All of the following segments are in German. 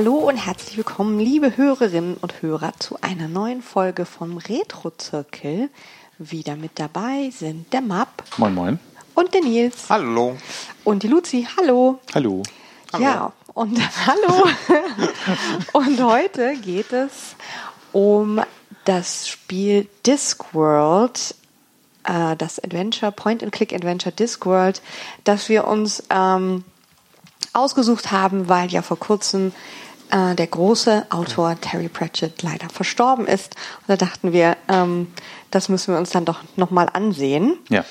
Hallo und herzlich willkommen, liebe Hörerinnen und Hörer, zu einer neuen Folge vom Retro-Zirkel. Wieder mit dabei sind der Map Moin, moin. und der Nils Hallo. und die Luzi. Hallo. Hallo. Ja, und hallo. und heute geht es um das Spiel Discworld, äh, das Adventure, Point-and-Click-Adventure Discworld, das wir uns ähm, ausgesucht haben, weil ja vor kurzem äh, der große Autor Terry Pratchett leider verstorben ist. Und da dachten wir, ähm, das müssen wir uns dann doch nochmal ansehen. Ja.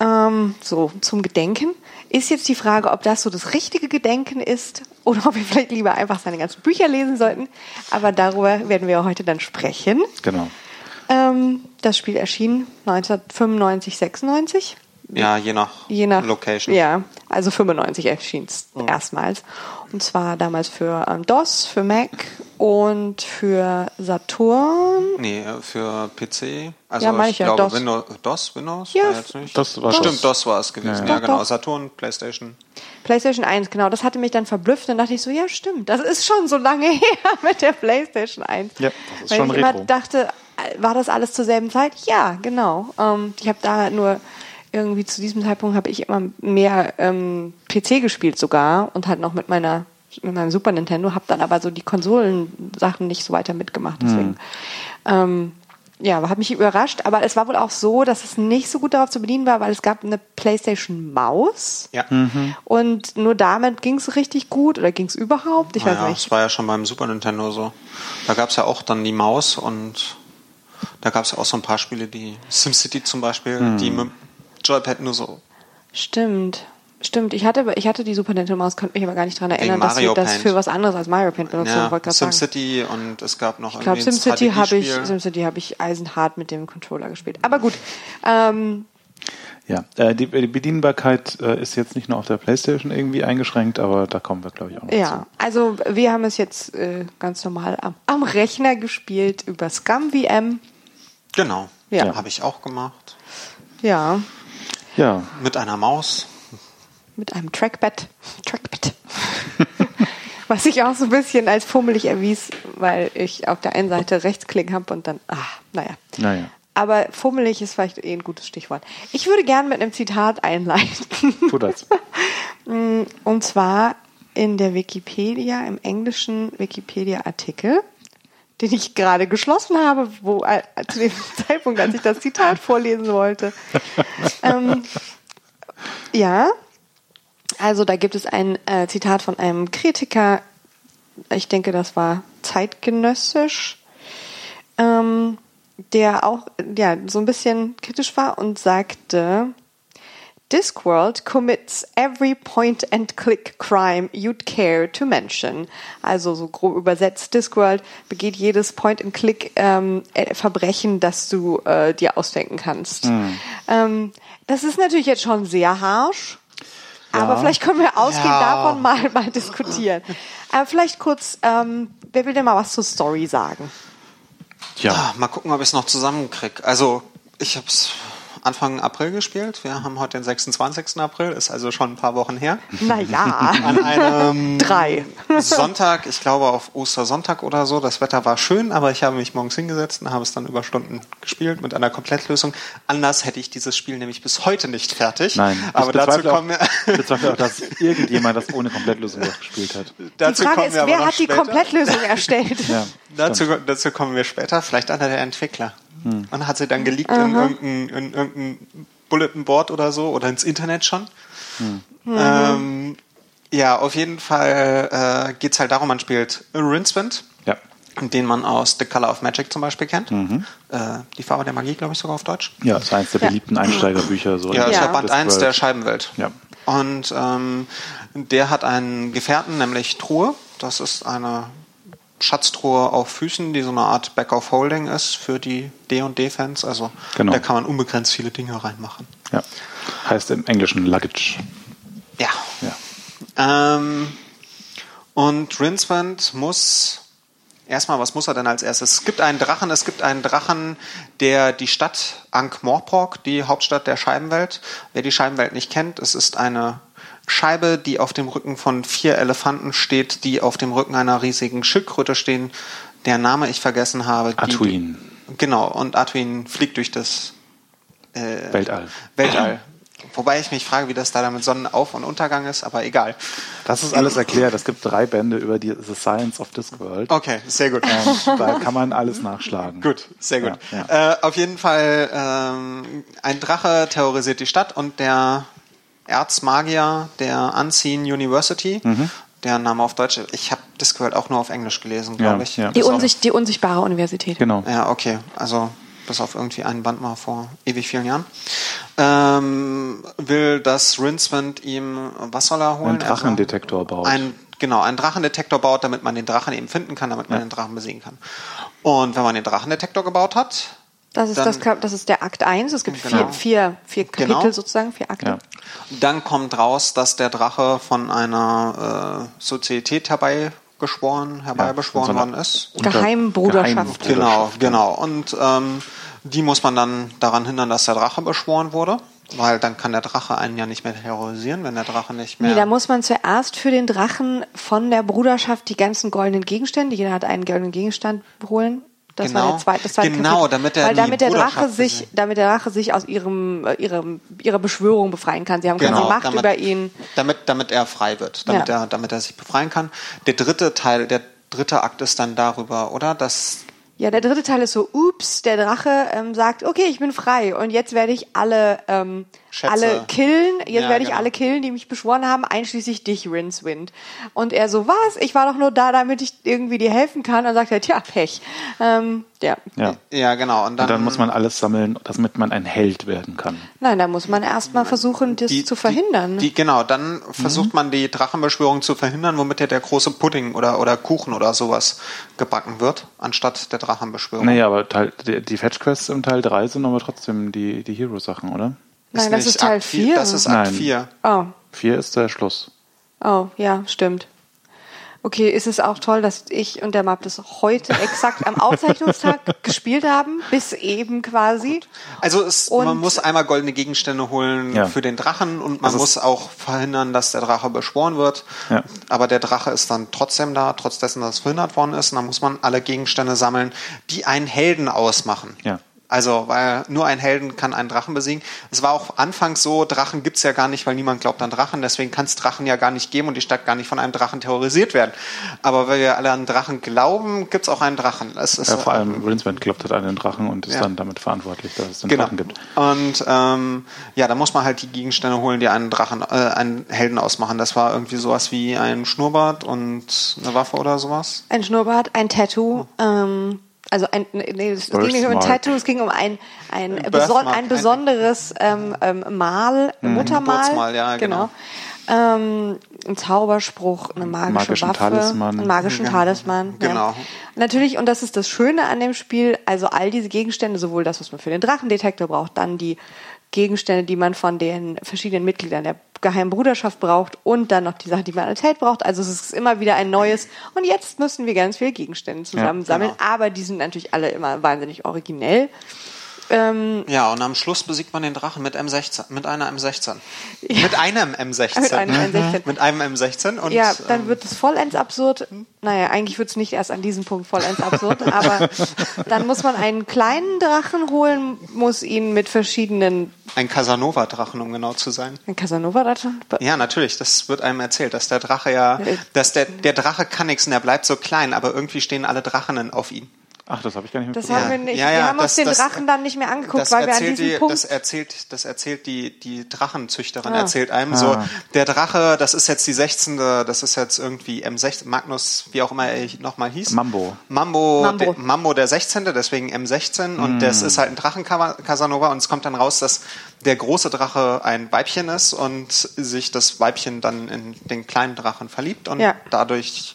Ähm, so zum Gedenken. Ist jetzt die Frage, ob das so das richtige Gedenken ist oder ob wir vielleicht lieber einfach seine ganzen Bücher lesen sollten. Aber darüber werden wir heute dann sprechen. Genau. Ähm, das Spiel erschien 1995, 96. Ja, je nach, Je nach Location. Ja, also 95 erschien es erstmals. Und zwar damals für ähm, DOS, für Mac und für Saturn. Nee, äh, für PC. Also Ja, meine ich ich ja, glaube DOS. Windows, DOS, Windows? Ja, War. Das war Stimmt, DOS. DOS war es gewesen. Ja, Ja, ja. Genau. Saturn, Playstation. PlayStation 1, genau. Das hatte mich dann verblüfft. Dann dachte ich so, ja, stimmt. Das ist schon so lange her mit der PlayStation 1. Ja, das ist Weil schon ich immer Retro. dachte, äh, war das alles zur selben Zeit? Ja, genau. Ähm, ich habe da nur irgendwie zu diesem Zeitpunkt habe ich immer mehr ähm, PC gespielt sogar und halt noch mit meiner mit meinem Super Nintendo, habe dann aber so die Konsolensachen nicht so weiter mitgemacht. Deswegen, ähm, ja, hat mich überrascht. Aber es war wohl auch so, dass es nicht so gut darauf zu bedienen war, weil es gab eine PlayStation Maus. Ja. Und nur damit ging es richtig gut oder ging es überhaupt? Ich weiß naja, nicht. das war ja schon beim Super Nintendo so. Da gab es ja auch dann die Maus und da gab es ja auch so ein paar Spiele, die SimCity zum Beispiel, Hm. die mit dem Joypad nur so Stimmt. Stimmt, ich hatte, ich hatte die Super Nintendo Maus, konnte mich aber gar nicht daran erinnern, dass wir das für was anderes als Mario Paint benutzt haben. ja, sagen. SimCity und es gab noch Ich ein SimCity habe ich. SimCity habe ich eisenhart mit dem Controller gespielt. Aber gut, ähm, Ja, äh, die, die Bedienbarkeit äh, ist jetzt nicht nur auf der Playstation irgendwie eingeschränkt, aber da kommen wir, glaube ich, auch noch ja, also wir haben es jetzt äh, ganz normal am, am Rechner gespielt über Scum VM. Genau. Ja. Habe ich auch gemacht. Ja, zu. Ja, Mit einer Maus. mit einem Trackpad. Trackpad. Was sich auch so ein bisschen als fummelig erwies, weil ich auf der einen Seite Rechtsklick habe und dann, ah, naja. naja. Aber fummelig ist vielleicht eh ein gutes Stichwort. Ich würde gerne mit einem Zitat einleiten. Tu das. Und zwar in der Wikipedia, im englischen Wikipedia-Artikel, den ich gerade geschlossen habe, wo äh, zu dem Zeitpunkt, als ich das Zitat vorlesen wollte. ähm, ja, also da gibt es ein äh, Zitat von einem Kritiker, ich denke, das war zeitgenössisch, ähm, der auch ja, so ein bisschen kritisch war und sagte, Discworld commits every point-and-click crime you'd care to mention. Also so grob übersetzt, Discworld begeht jedes Point-and-click ähm, äh, Verbrechen, das du äh, dir ausdenken kannst. Ähm, das ist natürlich jetzt schon sehr harsh. Aber vielleicht können wir ausgehend Ja. davon mal, mal diskutieren. Aber vielleicht kurz, ähm, wer will denn mal was zur Story sagen? Ja, Ah, mal gucken, ob ich es noch zusammenkriege. Also, ich habe es Anfang April gespielt. Wir haben heute den 26. April, ist also schon ein paar Wochen her. Naja, An einem drei. Sonntag, ich glaube auf Ostersonntag oder so. Das Wetter war schön, aber ich habe mich morgens hingesetzt und habe es dann über Stunden gespielt mit einer Komplettlösung. Anders hätte ich dieses Spiel nämlich bis heute nicht fertig. nein. aber ich dazu kommen wir, auch, ich bezweifle auch, dass irgendjemand das ohne Komplettlösung durchgespielt hat. Die dazu Frage kommen ist, wer hat die später. Komplettlösung erstellt? Ja, Dazu, dazu kommen wir später. Vielleicht einer der Entwickler. Man hat sie dann geleakt in irgendein, in irgendein Bulletin Board oder so oder ins Internet schon. Ähm, ja, auf jeden Fall äh, geht es halt darum, man spielt Rincewind, Ja. den man aus The Color of Magic zum Beispiel kennt. Äh, die Farbe der Magie, glaube ich, sogar auf Deutsch. ja, das ist eines der Ja. beliebten Einsteigerbücher. So Ja, ist Ja. ja Band 1 der. Scheibenwelt. Ja. Und ähm, der hat einen Gefährten, nämlich Truhe. Das ist eine Schatztruhe auf Füßen, die so eine Art Back of Holding ist für die D&D-Fans. Also Genau. da kann man unbegrenzt viele Dinge reinmachen. Ja. Heißt im Englischen Luggage. Ja. Ja. Ähm, und Rincewind muss erstmal, was muss er denn als erstes? Es gibt einen Drachen, es gibt einen Drachen, der die Stadt Ankh-Morpork, die Hauptstadt der Scheibenwelt, wer die Scheibenwelt nicht kennt, es ist eine Scheibe, die auf dem Rücken von vier Elefanten steht, die auf dem Rücken einer riesigen Schildkröte stehen. Der Name ich vergessen habe. die- Atuin. Genau, und Atuin fliegt durch das Weltall. Weltall. Wobei ich mich frage, wie das da mit Sonnenauf- und Untergang ist, aber egal. Das ist alles erklärt. Es gibt drei Bände über die The Science of Discworld. Okay, sehr gut. Und da kann man alles nachschlagen. Gut, sehr gut. Ja, Äh, auf jeden Fall, ähm, ein Drache terrorisiert die Stadt und der Erzmagier der Unseen University, Mhm. der Name auf Deutsch, ich habe Discworld auch nur auf Englisch gelesen, glaube Ja, ich. ja. Die, unsicht, die unsichtbare Universität. Genau. Ja, okay. Also bis auf irgendwie einen Band mal vor ewig vielen Jahren. Ähm, will, dass Rincewind ihm, was soll er holen? Einen Drachendetektor baut. Ein, genau, einen Drachendetektor baut, damit man den Drachen eben finden kann, damit man Ja. den Drachen besiegen kann. Und wenn man den Drachendetektor gebaut hat, Das ist, Dann- das, Kap- das ist der Akt 1. Es gibt Genau. vier, vier, vier Kapitel Genau. sozusagen, vier Akte. Ja. dann kommt raus, dass der Drache von einer äh, Sozietät herbeigeschworen, herbeibeschworen von so einer worden ist. Geheimbruderschaft. Geheim- Genau, ja. genau. Und ähm, die muss man dann daran hindern, dass der Drache beschworen wurde. Weil dann kann der Drache einen ja nicht mehr terrorisieren, wenn der Drache nicht mehr. Nee, da muss man zuerst für den Drachen von der Bruderschaft die ganzen goldenen Gegenstände, jeder hat einen goldenen Gegenstand holen. Das war Genau. der zweite, das zweite Genau, Kapitel. damit er Weil damit der Drache sich, damit der Drache sich aus ihrem, äh, ihrem, ihrer Beschwörung befreien kann. Sie haben Genau, quasi Macht damit, über ihn. Damit, damit er frei wird, damit, Ja. er, damit er sich befreien kann. Der dritte Teil, der dritte Akt ist dann darüber, oder? Dass Ja, der dritte Teil ist so, ups, der Drache ähm, sagt, okay, ich bin frei und jetzt werde ich alle, ähm, Schätze. alle killen, jetzt Ja, werde ich genau. alle killen, die mich beschworen haben, einschließlich dich, Rincewind. Und er so, was? Ich war doch nur da, damit ich irgendwie dir helfen kann. Und sagt er, tja, Pech. Ähm, ja. Ja. ja, genau. Und dann, Und dann muss man alles sammeln, damit man ein Held werden kann. Nein, da muss man erstmal versuchen, das die, zu verhindern. Die, die, genau, dann versucht man die Drachenbeschwörung zu verhindern, womit ja der große Pudding oder, oder Kuchen oder sowas gebacken wird, anstatt der Drachenbeschwörung. Naja, aber Teil, die, die Fetch Quests im Teil 3 sind aber trotzdem die, die Hero-Sachen, oder? Nein, das ist Teil Akt vier, 4. Das ist Akt Nein. 4. oh, 4 ist der Schluss. oh, ja, stimmt. Okay, ist es auch toll, dass ich und der Map das heute exakt am Aufzeichnungstag gespielt haben, bis eben quasi. Also es, man muss einmal goldene Gegenstände holen Ja. für den Drachen und man Also muss auch verhindern, dass der Drache beschworen wird. Ja. Aber der Drache ist dann trotzdem da, trotz dessen, dass es verhindert worden ist. Und dann muss man alle Gegenstände sammeln, die einen Helden ausmachen. Ja. Also, weil nur ein Helden kann einen Drachen besiegen. Es war auch anfangs so, Drachen gibt's ja gar nicht, weil niemand glaubt an Drachen. Deswegen kann es Drachen ja gar nicht geben und die Stadt gar nicht von einem Drachen terrorisiert werden. Aber weil wir alle an Drachen glauben, gibt's auch einen Drachen. Es ist, Ja, vor allem Rinsman glaubt hat an den Drachen und ist Ja. dann damit verantwortlich, dass es den Genau. Drachen gibt. Und ähm, ja, da muss man halt die Gegenstände holen, die einen Drachen, äh, einen Helden ausmachen. Das war irgendwie sowas wie ein Schnurrbart und eine Waffe oder sowas. Ein Schnurrbart, ein Tattoo, ähm, also ein, nee, es ging nicht um ein. Tattoo, es ging um ein, ein, Ein beson ein besonderes ähm, ähm, Mal, ein Muttermal. Ja, genau. Ähm, ein Zauberspruch, eine magische Magischen Waffe, Talisman. einen magischen Ja, Talisman. genau. Ja. Natürlich, und das ist das Schöne an dem Spiel, also all diese Gegenstände, sowohl das, was man für den Drachendetektor braucht, dann die Gegenstände, die man von den verschiedenen Mitgliedern der geheimen Bruderschaft braucht und dann noch die Sachen, die man als Held braucht. Also es ist immer wieder ein neues. Und jetzt müssen wir ganz viele Gegenstände zusammensammeln. genau. Aber die sind natürlich alle immer wahnsinnig originell. Ähm, Ja, und am Schluss besiegt man den Drachen mit M16, mit einer M16. Mit einem M16. Mit einem M16. Mit einem M16 und ja, dann ähm, wird es vollends absurd. Naja, eigentlich wird es nicht erst an diesem Punkt vollends absurd, aber dann muss man einen kleinen Drachen holen, muss ihn mit verschiedenen ein Casanova-Drachen, um genau zu sein. ein Casanova-Drachen. Ja, natürlich. Das wird einem erzählt, dass der Drache ja, Äh. dass der, der Drache kann nichts und er bleibt so klein, aber irgendwie stehen alle Drachen auf ihn. Ach, das habe ich gar nicht Das mitbekommen. haben wir nicht. Ja, ja, wir haben das- uns den das- Drachen dann nicht mehr angeguckt, Das weil wir an diesem die, Punkt. das erzählt, das erzählt die, die Drachenzüchterin, Ah. erzählt einem so, Ah. der Drache, das ist jetzt die 16., das ist jetzt irgendwie M16, Magnus, wie auch immer er nochmal hieß. Mambo. Mambo, Mambo. Der, Mambo der 16., deswegen M16 und das ist halt ein Drachen Casanova und es kommt dann raus, dass der große Drache ein Weibchen ist und sich das Weibchen dann in den kleinen Drachen verliebt und Ja. dadurch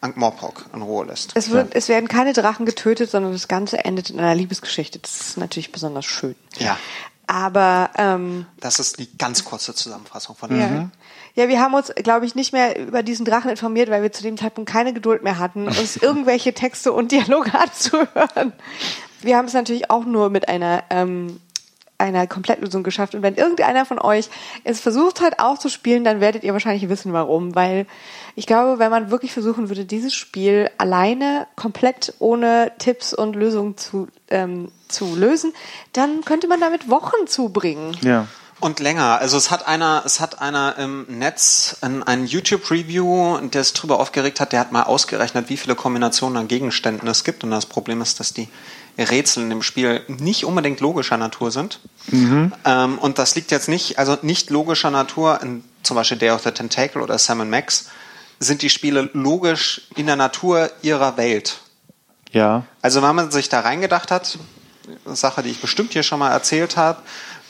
Ankh-Morpork in Ruhe lässt. es, wird, es werden keine Drachen getötet, sondern das Ganze endet in einer Liebesgeschichte. Das ist natürlich besonders schön. Ja. Aber ähm, Das ist die ganz kurze Zusammenfassung von Ja. dem. Ja, wir haben uns, glaube ich, nicht mehr über diesen Drachen informiert, weil wir zu dem Zeitpunkt keine Geduld mehr hatten, uns irgendwelche Texte und Dialoge anzuhören. Wir haben es natürlich auch nur mit einer ähm, einer Komplettlösung geschafft. Und wenn irgendeiner von euch es versucht hat auch zu spielen, dann werdet ihr wahrscheinlich wissen, warum. Weil ich glaube, wenn man wirklich versuchen würde, dieses Spiel alleine komplett ohne Tipps und Lösungen zu, ähm, zu lösen, dann könnte man damit Wochen zubringen. Ja. Und länger. Also es hat einer, es hat einer im Netz ein, ein YouTube-Review, der es drüber aufgeregt hat, der hat mal ausgerechnet, wie viele Kombinationen an Gegenständen es gibt. Und das Problem ist, dass die Rätsel in dem Spiel nicht unbedingt logischer Natur sind. Mhm. Ähm, und das liegt jetzt nicht, also nicht logischer Natur, in zum Beispiel Day of the Tentacle oder Sam Max, sind die Spiele logisch in der Natur ihrer Welt. Ja. Also wenn man sich da reingedacht hat, Sache, die ich bestimmt hier schon mal erzählt habe,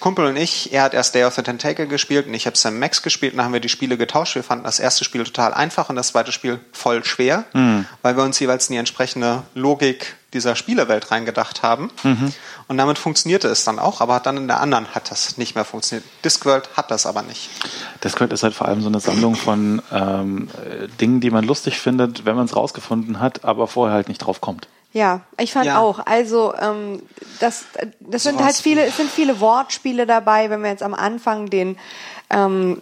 Kumpel und ich, er hat erst Day of the Tentacle gespielt und ich habe Sam Max gespielt und dann haben wir die Spiele getauscht. Wir fanden das erste Spiel total einfach und das zweite Spiel voll schwer, mhm. weil wir uns jeweils in die entsprechende Logik dieser Spielewelt reingedacht haben. Mhm. Und damit funktionierte es dann auch, aber dann in der anderen hat das nicht mehr funktioniert. Discworld hat das aber nicht. Discworld ist halt vor allem so eine Sammlung von ähm, Dingen, die man lustig findet, wenn man es rausgefunden hat, aber vorher halt nicht drauf kommt. Ja, ich fand ja. auch. Also ähm, das, das sind halt viele, es sind viele Wortspiele dabei. Wenn wir jetzt am Anfang den ähm,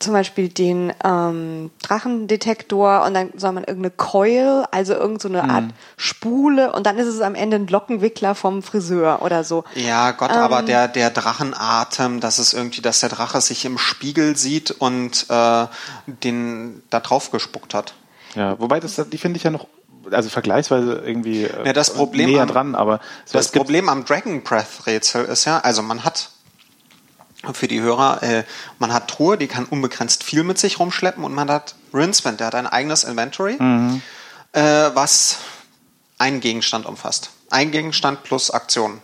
zum Beispiel den ähm, Drachendetektor und dann soll man irgendeine Coil, also irgendeine so Art mhm. Spule und dann ist es am Ende ein Lockenwickler vom Friseur oder so. Ja, Gott, ähm, aber der, der Drachenatem, das ist irgendwie, dass der Drache sich im Spiegel sieht und äh, den da drauf gespuckt hat. Ja, wobei das, die finde ich ja noch also vergleichsweise irgendwie äh, ja, das Problem näher am, dran, aber so, das Problem am Dragon Breath Rätsel ist ja, also man hat für die Hörer, äh, man hat Truhe, die kann unbegrenzt viel mit sich rumschleppen und man hat Rinsman, der hat ein eigenes Inventory, mhm. äh, was einen Gegenstand umfasst. Ein Gegenstand plus Aktionen.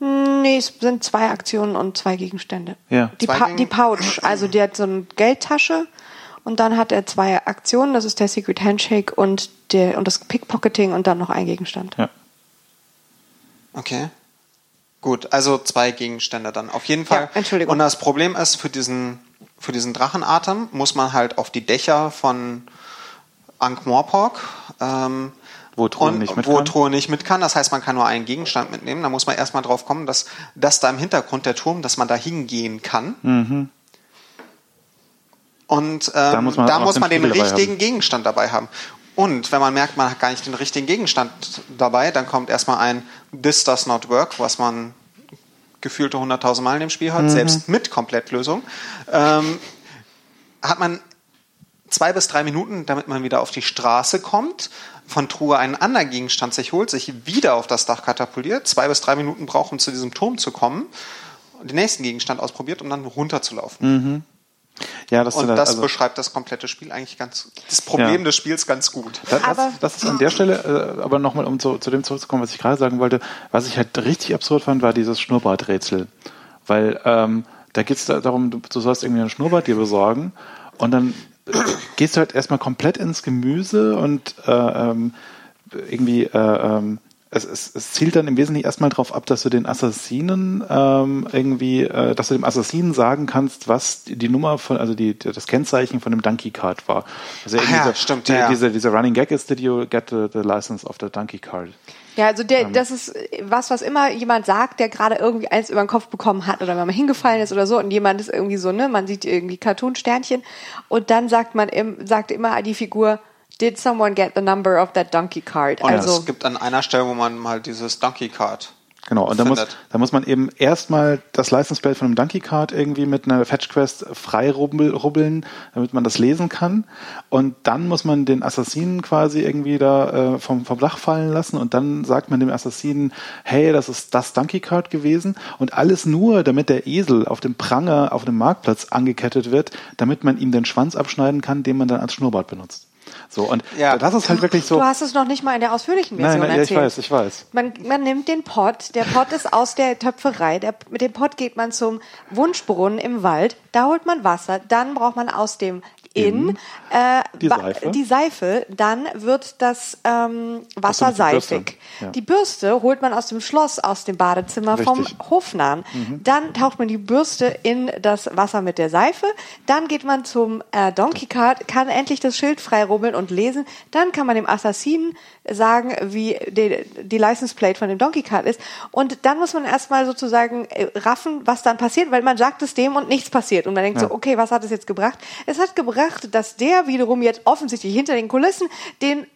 Nee, es sind zwei Aktionen und zwei Gegenstände. Ja. Die, pa die Pouch, also die hat so eine Geldtasche und dann hat er zwei Aktionen, das ist der Secret Handshake und, der, und das Pickpocketing und dann noch ein Gegenstand. Ja. Okay. Gut, also zwei Gegenstände dann. Auf jeden Fall. Ja, Entschuldigung. Und das Problem ist, für diesen, für diesen Drachenatem muss man halt auf die Dächer von Ankh-Morpork, ähm, wo Truhe nicht mit wo kann. Truhe nicht mit kann. Das heißt, man kann nur einen Gegenstand mitnehmen. Da muss man erstmal drauf kommen, dass, dass da im Hintergrund der Turm, dass man da hingehen kann. Mhm. Und ähm, da muss man, da muss man den richtigen Gegenstand dabei haben. Und wenn man merkt, man hat gar nicht den richtigen Gegenstand dabei, dann kommt erstmal ein This does not work, was man gefühlte 100.000 Mal in dem Spiel hat, mhm. selbst mit Komplettlösung. Ähm, hat man zwei bis drei Minuten, damit man wieder auf die Straße kommt, von Truhe einen anderen Gegenstand sich holt, sich wieder auf das Dach katapultiert, zwei bis drei Minuten braucht, um zu diesem Turm zu kommen, den nächsten Gegenstand ausprobiert, um dann runterzulaufen. Mhm. Ja, das und das also beschreibt das komplette Spiel eigentlich ganz, das Problem ja. des Spiels ganz gut. Das, das, das ist an der Stelle, äh, aber nochmal, um zu, zu dem zurückzukommen, was ich gerade sagen wollte, was ich halt richtig absurd fand, war dieses Schnurrbarträtsel. Weil ähm, da geht es darum, du, du sollst irgendwie einen Schnurrbart dir besorgen und dann gehst du halt erstmal komplett ins Gemüse und äh, ähm, irgendwie äh, ähm, es, es, es zielt dann im Wesentlichen erstmal darauf ab, dass du den Assassinen ähm, irgendwie, äh, dass du dem Assassinen sagen kannst, was die, die Nummer von, also die, das Kennzeichen von dem Donkey Card war. Also Ach ja, stimmt, die, ja. Diese, dieser Running Gag ist, did you get the, the license of the Donkey Card? Ja, also der, ähm. das ist was, was immer jemand sagt, der gerade irgendwie eins über den Kopf bekommen hat oder wenn man hingefallen ist oder so und jemand ist irgendwie so, ne, man sieht irgendwie Cartoon-Sternchen und dann sagt man, sagt immer die Figur, Did someone get the number of that donkey card? Und also, es gibt an einer Stelle, wo man mal dieses Donkey Card Genau, und da muss, da muss man eben erstmal das License Plate von einem Donkey Card irgendwie mit einer Fetch Quest frei rubbeln, damit man das lesen kann. Und dann muss man den Assassinen quasi irgendwie da äh, vom, vom Dach fallen lassen und dann sagt man dem Assassinen, hey, das ist das Donkey Card gewesen und alles nur, damit der Esel auf dem Pranger auf dem Marktplatz angekettet wird, damit man ihm den Schwanz abschneiden kann, den man dann als Schnurrbart benutzt. So, und ja. das ist halt wirklich so. Du hast es noch nicht mal in der ausführlichen Version nein, nein, erzählt. Ja, ich weiß, ich weiß. Man, man nimmt den Pott, der Pott ist aus der Töpferei, der, mit dem Pott geht man zum Wunschbrunnen im Wald, da holt man Wasser, dann braucht man aus dem in, äh, die Seife. die Seife, dann wird das ähm, Wasser Ach so, die Bürste. seifig. Ja. Die Bürste holt man aus dem Schloss, aus dem Badezimmer vom Richtig. Mhm. Hofnarren. Dann taucht man die Bürste in das Wasser mit der Seife. Dann geht man zum äh, Donkey Card, kann endlich das Schild frei rubbeln und lesen. Dann kann man dem Assassinen sagen, wie die, die License Plate von dem Donkey Card ist. Und dann muss man erstmal sozusagen äh, raffen, was dann passiert, weil man sagt es dem und nichts passiert. Und man denkt so, okay, was hat es jetzt gebracht? Es hat gebracht, dass der wiederum jetzt offensichtlich hinter den Kulissen den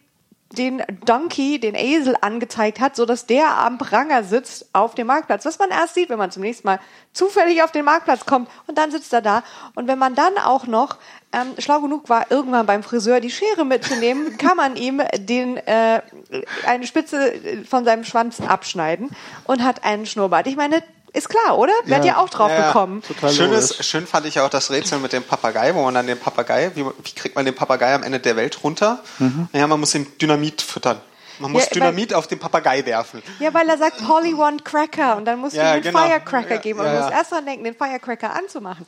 den Donkey, den Esel angezeigt hat, so dass der am Pranger sitzt auf dem Marktplatz. Was man erst sieht, wenn man zum nächsten Mal zufällig auf den Marktplatz kommt und dann sitzt er da. Und wenn man dann auch noch ähm, schlau genug war, irgendwann beim Friseur die Schere mitzunehmen, kann man ihm den äh, eine Spitze von seinem Schwanz abschneiden und hat einen Schnurrbart. Ich meine, ist klar, oder? Werdet ihr auch drauf Ja, gekommen? Total Schön, fand ich auch das Rätsel mit dem Papagei, wo man dann den Papagei, wie, wie kriegt man den Papagei am Ende der Welt runter? Ja, man muss ihm Dynamit füttern. Man muss Ja, weil- Dynamit auf den Papagei werfen. Ja, weil er sagt, Polly want Cracker und dann musst Ja, du ihm den genau. Firecracker Ja, geben und ja, musst ja. erst dran denken, den Firecracker anzumachen.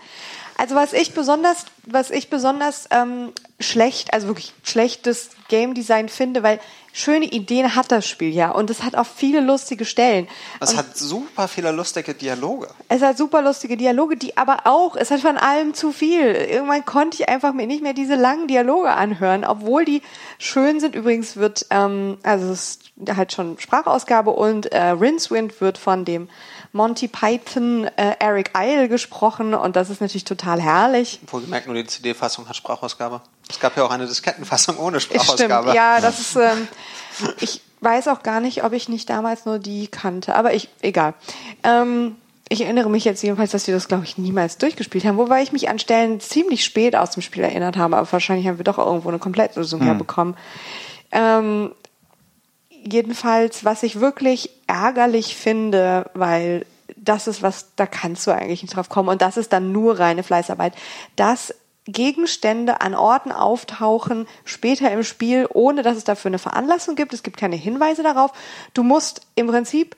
Also was ich besonders, was ich besonders ähm, schlecht, also wirklich schlechtes Game Design finde, weil schöne Ideen hat das Spiel ja und es hat auch viele lustige Stellen. Es und hat super viele lustige Dialoge. es hat super lustige Dialoge, die aber auch, es hat von allem zu viel. Irgendwann konnte ich einfach mir nicht mehr diese langen Dialoge anhören, obwohl die schön sind. Übrigens wird, ähm, also es ist halt schon Sprachausgabe und äh, Rincewind wird von dem Monty Python äh, Eric Idle gesprochen und das ist natürlich total herrlich. Wohlgemerkt, nur die CD-Fassung hat Sprachausgabe. Es gab ja auch eine Diskettenfassung ohne Sprachausgabe. Stimmt, ja, das ist, ähm, ich weiß auch gar nicht, ob ich nicht damals nur die kannte, aber ich, egal. Ähm, ich erinnere mich jetzt jedenfalls, dass wir das, glaube ich, niemals durchgespielt haben, wobei ich mich an Stellen ziemlich spät aus dem Spiel erinnert habe, aber wahrscheinlich haben wir doch irgendwo eine Komplettlösung herbekommen. Ähm, jedenfalls, was ich wirklich ärgerlich finde, weil das ist was, da kannst du eigentlich nicht drauf kommen und das ist dann nur reine Fleißarbeit, dass Gegenstände an Orten auftauchen später im Spiel, ohne dass es dafür eine Veranlassung gibt. Es gibt keine Hinweise darauf. Du musst im Prinzip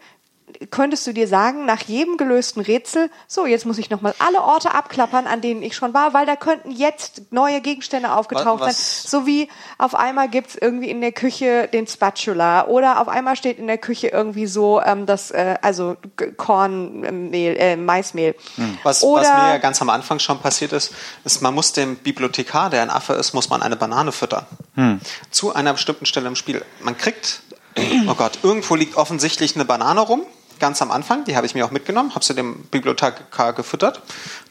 könntest du dir sagen, nach jedem gelösten Rätsel, so, jetzt muss ich nochmal alle Orte abklappern, an denen ich schon war, weil da könnten jetzt neue Gegenstände aufgetaucht Was- sein. So wie auf einmal gibt's irgendwie in der Küche den Spatula oder auf einmal steht in der Küche irgendwie so ähm, das, äh, also Kornmehl, äh, Maismehl. Was, oder, was mir ja ganz am Anfang schon passiert ist, ist, man muss dem Bibliothekar, der ein Affe ist, muss man eine Banane füttern. Zu einer bestimmten Stelle im Spiel. Man kriegt, oh Gott, irgendwo liegt offensichtlich eine Banane rum, ganz am Anfang, die habe ich mir auch mitgenommen, habe sie dem Bibliothekar gefüttert.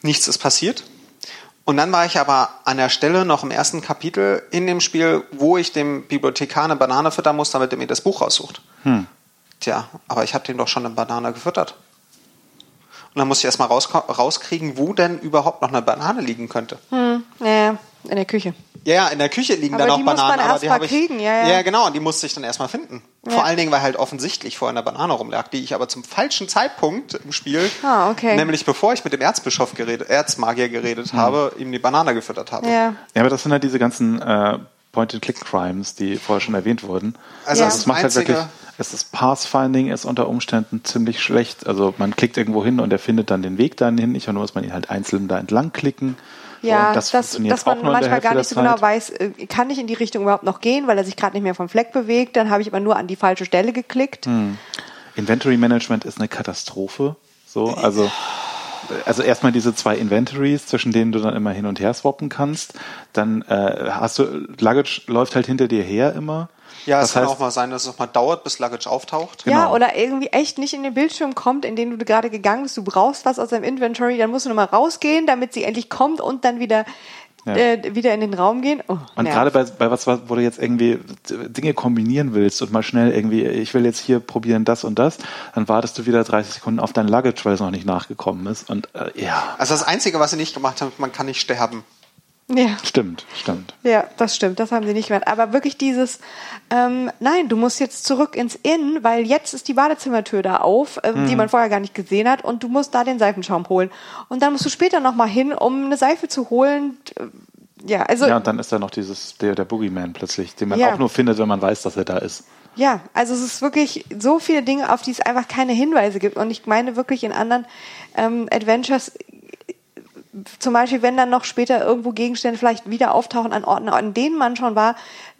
Nichts ist passiert. Und dann war ich aber an der Stelle noch im ersten Kapitel in dem Spiel, wo ich dem Bibliothekar eine Banane füttern muss, damit er mir das Buch raussucht. Tja, aber ich habe dem doch schon eine Banane gefüttert. Und dann muss ich erstmal raus, rauskriegen, wo denn überhaupt noch eine Banane liegen könnte. hm, ja, in der Küche. Ja, ja, in der Küche liegen Aber dann die auch muss Bananen, man aber erst die mal habe ich. kriegen, ja, ja. genau, und die musste ich dann erstmal finden. Ja. Vor allen Dingen, weil halt offensichtlich vor einer Banane rumlag, die ich aber zum falschen Zeitpunkt im Spiel, Ah, okay. nämlich bevor ich mit dem Erzbischof geredet, Erzmagier geredet habe, ihm die Banane gefüttert habe. Ja. Ja, aber das sind halt diese ganzen äh, Point-and-Click-Crimes, die vorher schon erwähnt wurden. Also Ja. das Es macht halt Einzige, wirklich, es ist Pathfinding ist unter Umständen ziemlich schlecht. Also man klickt irgendwo hin und er findet dann den Weg dahin und nur muss man ihn halt einzeln da entlang klicken. Ja, das, das, dass, dass man manchmal gar nicht so genau weiß, äh, kann ich in die Richtung überhaupt noch gehen, weil er sich gerade nicht mehr vom Fleck bewegt. Dann habe ich aber nur an die falsche Stelle geklickt. Hm. Inventory Management ist eine Katastrophe. So, also, also erstmal diese zwei Inventories, zwischen denen du dann immer hin und her swappen kannst. Dann äh, hast du, Luggage läuft halt hinter dir her immer. Ja, es das kann heißt, auch mal sein, dass es auch mal dauert, bis Luggage auftaucht. Ja, Genau. oder irgendwie echt nicht in den Bildschirm kommt, in den du gerade gegangen bist. Du brauchst was aus deinem Inventory, dann musst du nochmal rausgehen, damit sie endlich kommt und dann wieder, Ja. äh, wieder in den Raum gehen. Oh, Und gerade bei, bei was, wo du jetzt irgendwie Dinge kombinieren willst und mal schnell irgendwie, ich will jetzt hier probieren das und das, dann wartest du wieder 30 Sekunden auf dein Luggage, weil es noch nicht nachgekommen ist. Und äh, ja, Also das Einzige, was sie nicht gemacht haben, man kann nicht sterben. Ja. stimmt, stimmt. Ja, das stimmt, das haben sie nicht gemacht. Aber wirklich dieses, ähm, nein, du musst jetzt zurück ins Inn, weil jetzt ist die Badezimmertür da auf, ähm, Mhm. die man vorher gar nicht gesehen hat, und du musst da den Seifenschaum holen. Und dann musst du später nochmal hin, um eine Seife zu holen. Ja, also Ja, und dann ist da noch dieses, der, der Boogeyman plötzlich, den man Ja. auch nur findet, wenn man weiß, dass er da ist. Ja, also es ist wirklich so viele Dinge, auf die es einfach keine Hinweise gibt. Und ich meine wirklich in anderen ähm, Adventures zum Beispiel, wenn dann noch später irgendwo Gegenstände vielleicht wieder auftauchen an Orten, an denen man schon war,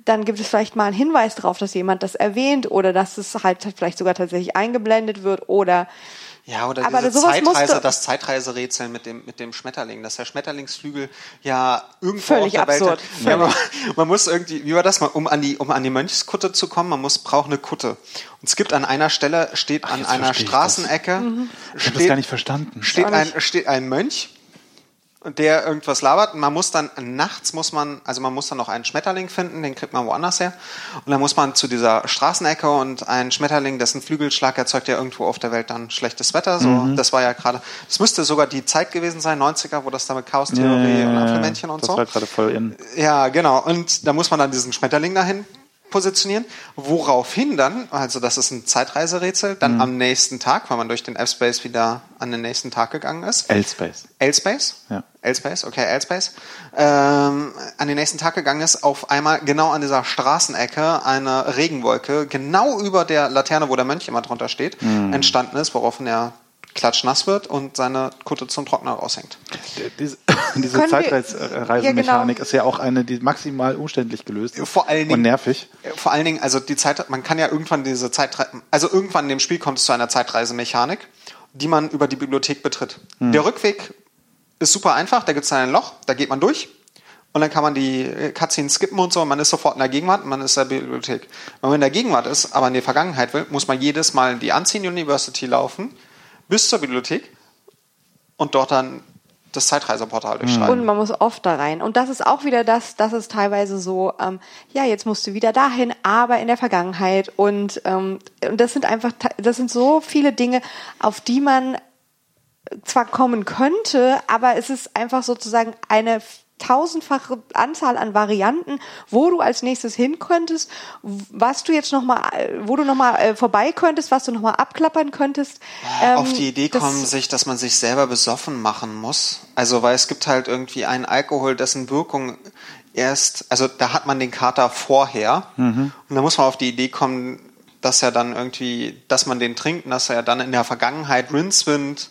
dann gibt es vielleicht mal einen Hinweis darauf, dass jemand das erwähnt oder dass es halt vielleicht sogar tatsächlich eingeblendet wird oder ja, oder Aber diese sowas Zeitreise, das Zeitreiserätsel mit dem, mit dem Schmetterling, dass der Schmetterlingsflügel ja irgendwo Völlig auf der absurd. Welt... Ja, man, man muss irgendwie, wie war das, um an die, um an die Mönchskutte zu kommen, man muss, braucht eine Kutte. Und es gibt an einer Stelle, steht an jetzt einer verstehe ich Straßenecke, Ich habe das gar nicht verstanden. steht ein, steht ein Mönch, der irgendwas labert. Man muss dann nachts muss man, also man muss dann noch einen Schmetterling finden, den kriegt man woanders her. Und dann muss man zu dieser Straßenecke und ein Schmetterling, dessen Flügelschlag erzeugt ja irgendwo auf der Welt dann schlechtes Wetter. So, Mhm. das war ja gerade, das müsste sogar die Zeit gewesen sein, 90er, wo das da mit Chaos-Theorie und Apfelmännchen und das so. war gerade voll in. Ja, genau. Und da muss man dann diesen Schmetterling dahin positionieren, woraufhin dann, also das ist ein Zeitreiserätsel, dann Mhm. am nächsten Tag, weil man durch den F-Space wieder an den nächsten Tag gegangen ist, L-Space. L-Space? Ja. L-Space, okay, L-Space. Ähm, an den nächsten Tag gegangen ist, auf einmal genau an dieser Straßenecke eine Regenwolke, genau über der Laterne, wo der Mönch immer drunter steht, Mhm. entstanden ist, woraufhin er klatschnass wird und seine Kutte zum Trockner raushängt. Diese, diese Zeitreisemechanik Ja, genau. ist ja auch eine, die maximal umständlich gelöst ist. Vor allen Und Dingen- nervig. Vor allen Dingen, also die Zeit, man kann ja irgendwann diese Zeitreise, also irgendwann in dem Spiel kommt es zu einer Zeitreisemechanik, die man über die Bibliothek betritt. Der Rückweg ist super einfach, da gibt es ein Loch, da geht man durch und dann kann man die äh, Cutscenes skippen und so und man ist sofort in der Gegenwart und man ist in der Bibliothek. Wenn man in der Gegenwart ist, aber in die Vergangenheit will, muss man jedes Mal in die Unseen University laufen, bis zur Bibliothek und dort dann das Zeitreiseportal durchschreiben. Und man muss oft da rein. Und das ist auch wieder das, das ist teilweise so, ähm, ja, jetzt musst du wieder dahin, aber in der Vergangenheit. Und, ähm, und das sind einfach, das sind so viele Dinge, auf die man zwar kommen könnte, aber es ist einfach sozusagen eine tausendfache Anzahl an Varianten, wo du als nächstes hin könntest, was du jetzt noch mal, wo du noch mal äh, vorbei könntest, was du noch mal abklappern könntest. auf Ähm, die Idee kommen, sich, dass man sich selber besoffen machen muss. Also, weil es gibt halt irgendwie einen Alkohol, dessen Wirkung erst, also da hat man den Kater vorher Mhm. und da muss man auf die Idee kommen, dass er dann irgendwie, dass man den trinkt und dass er dann in der Vergangenheit Rincewind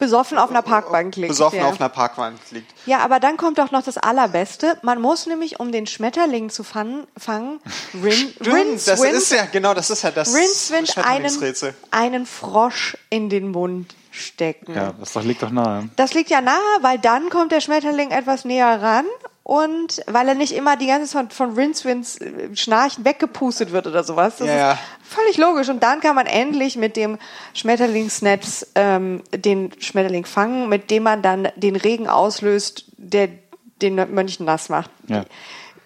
besoffen auf einer Parkbank liegt. besoffen ja. auf einer Parkbank liegt. Ja, aber dann kommt doch noch das Allerbeste. Man muss nämlich, um den Schmetterling zu fangen, fangen Rin, Stimmt, das Rincewind- ist ja, genau, das ist ja das Rincewind einen, einen Frosch in den Mund stecken. Ja, das liegt doch nahe. Das liegt ja nahe, weil dann kommt der Schmetterling etwas näher ran und weil er nicht immer die ganze Zeit von, von Rincewinds äh, Schnarchen weggepustet wird oder sowas. Das Ja, ja. ist völlig logisch. Und dann kann man endlich mit dem Schmetterlingsnetz ähm, den Schmetterling fangen, mit dem man dann den Regen auslöst, der den Mönchen nass macht. Ja.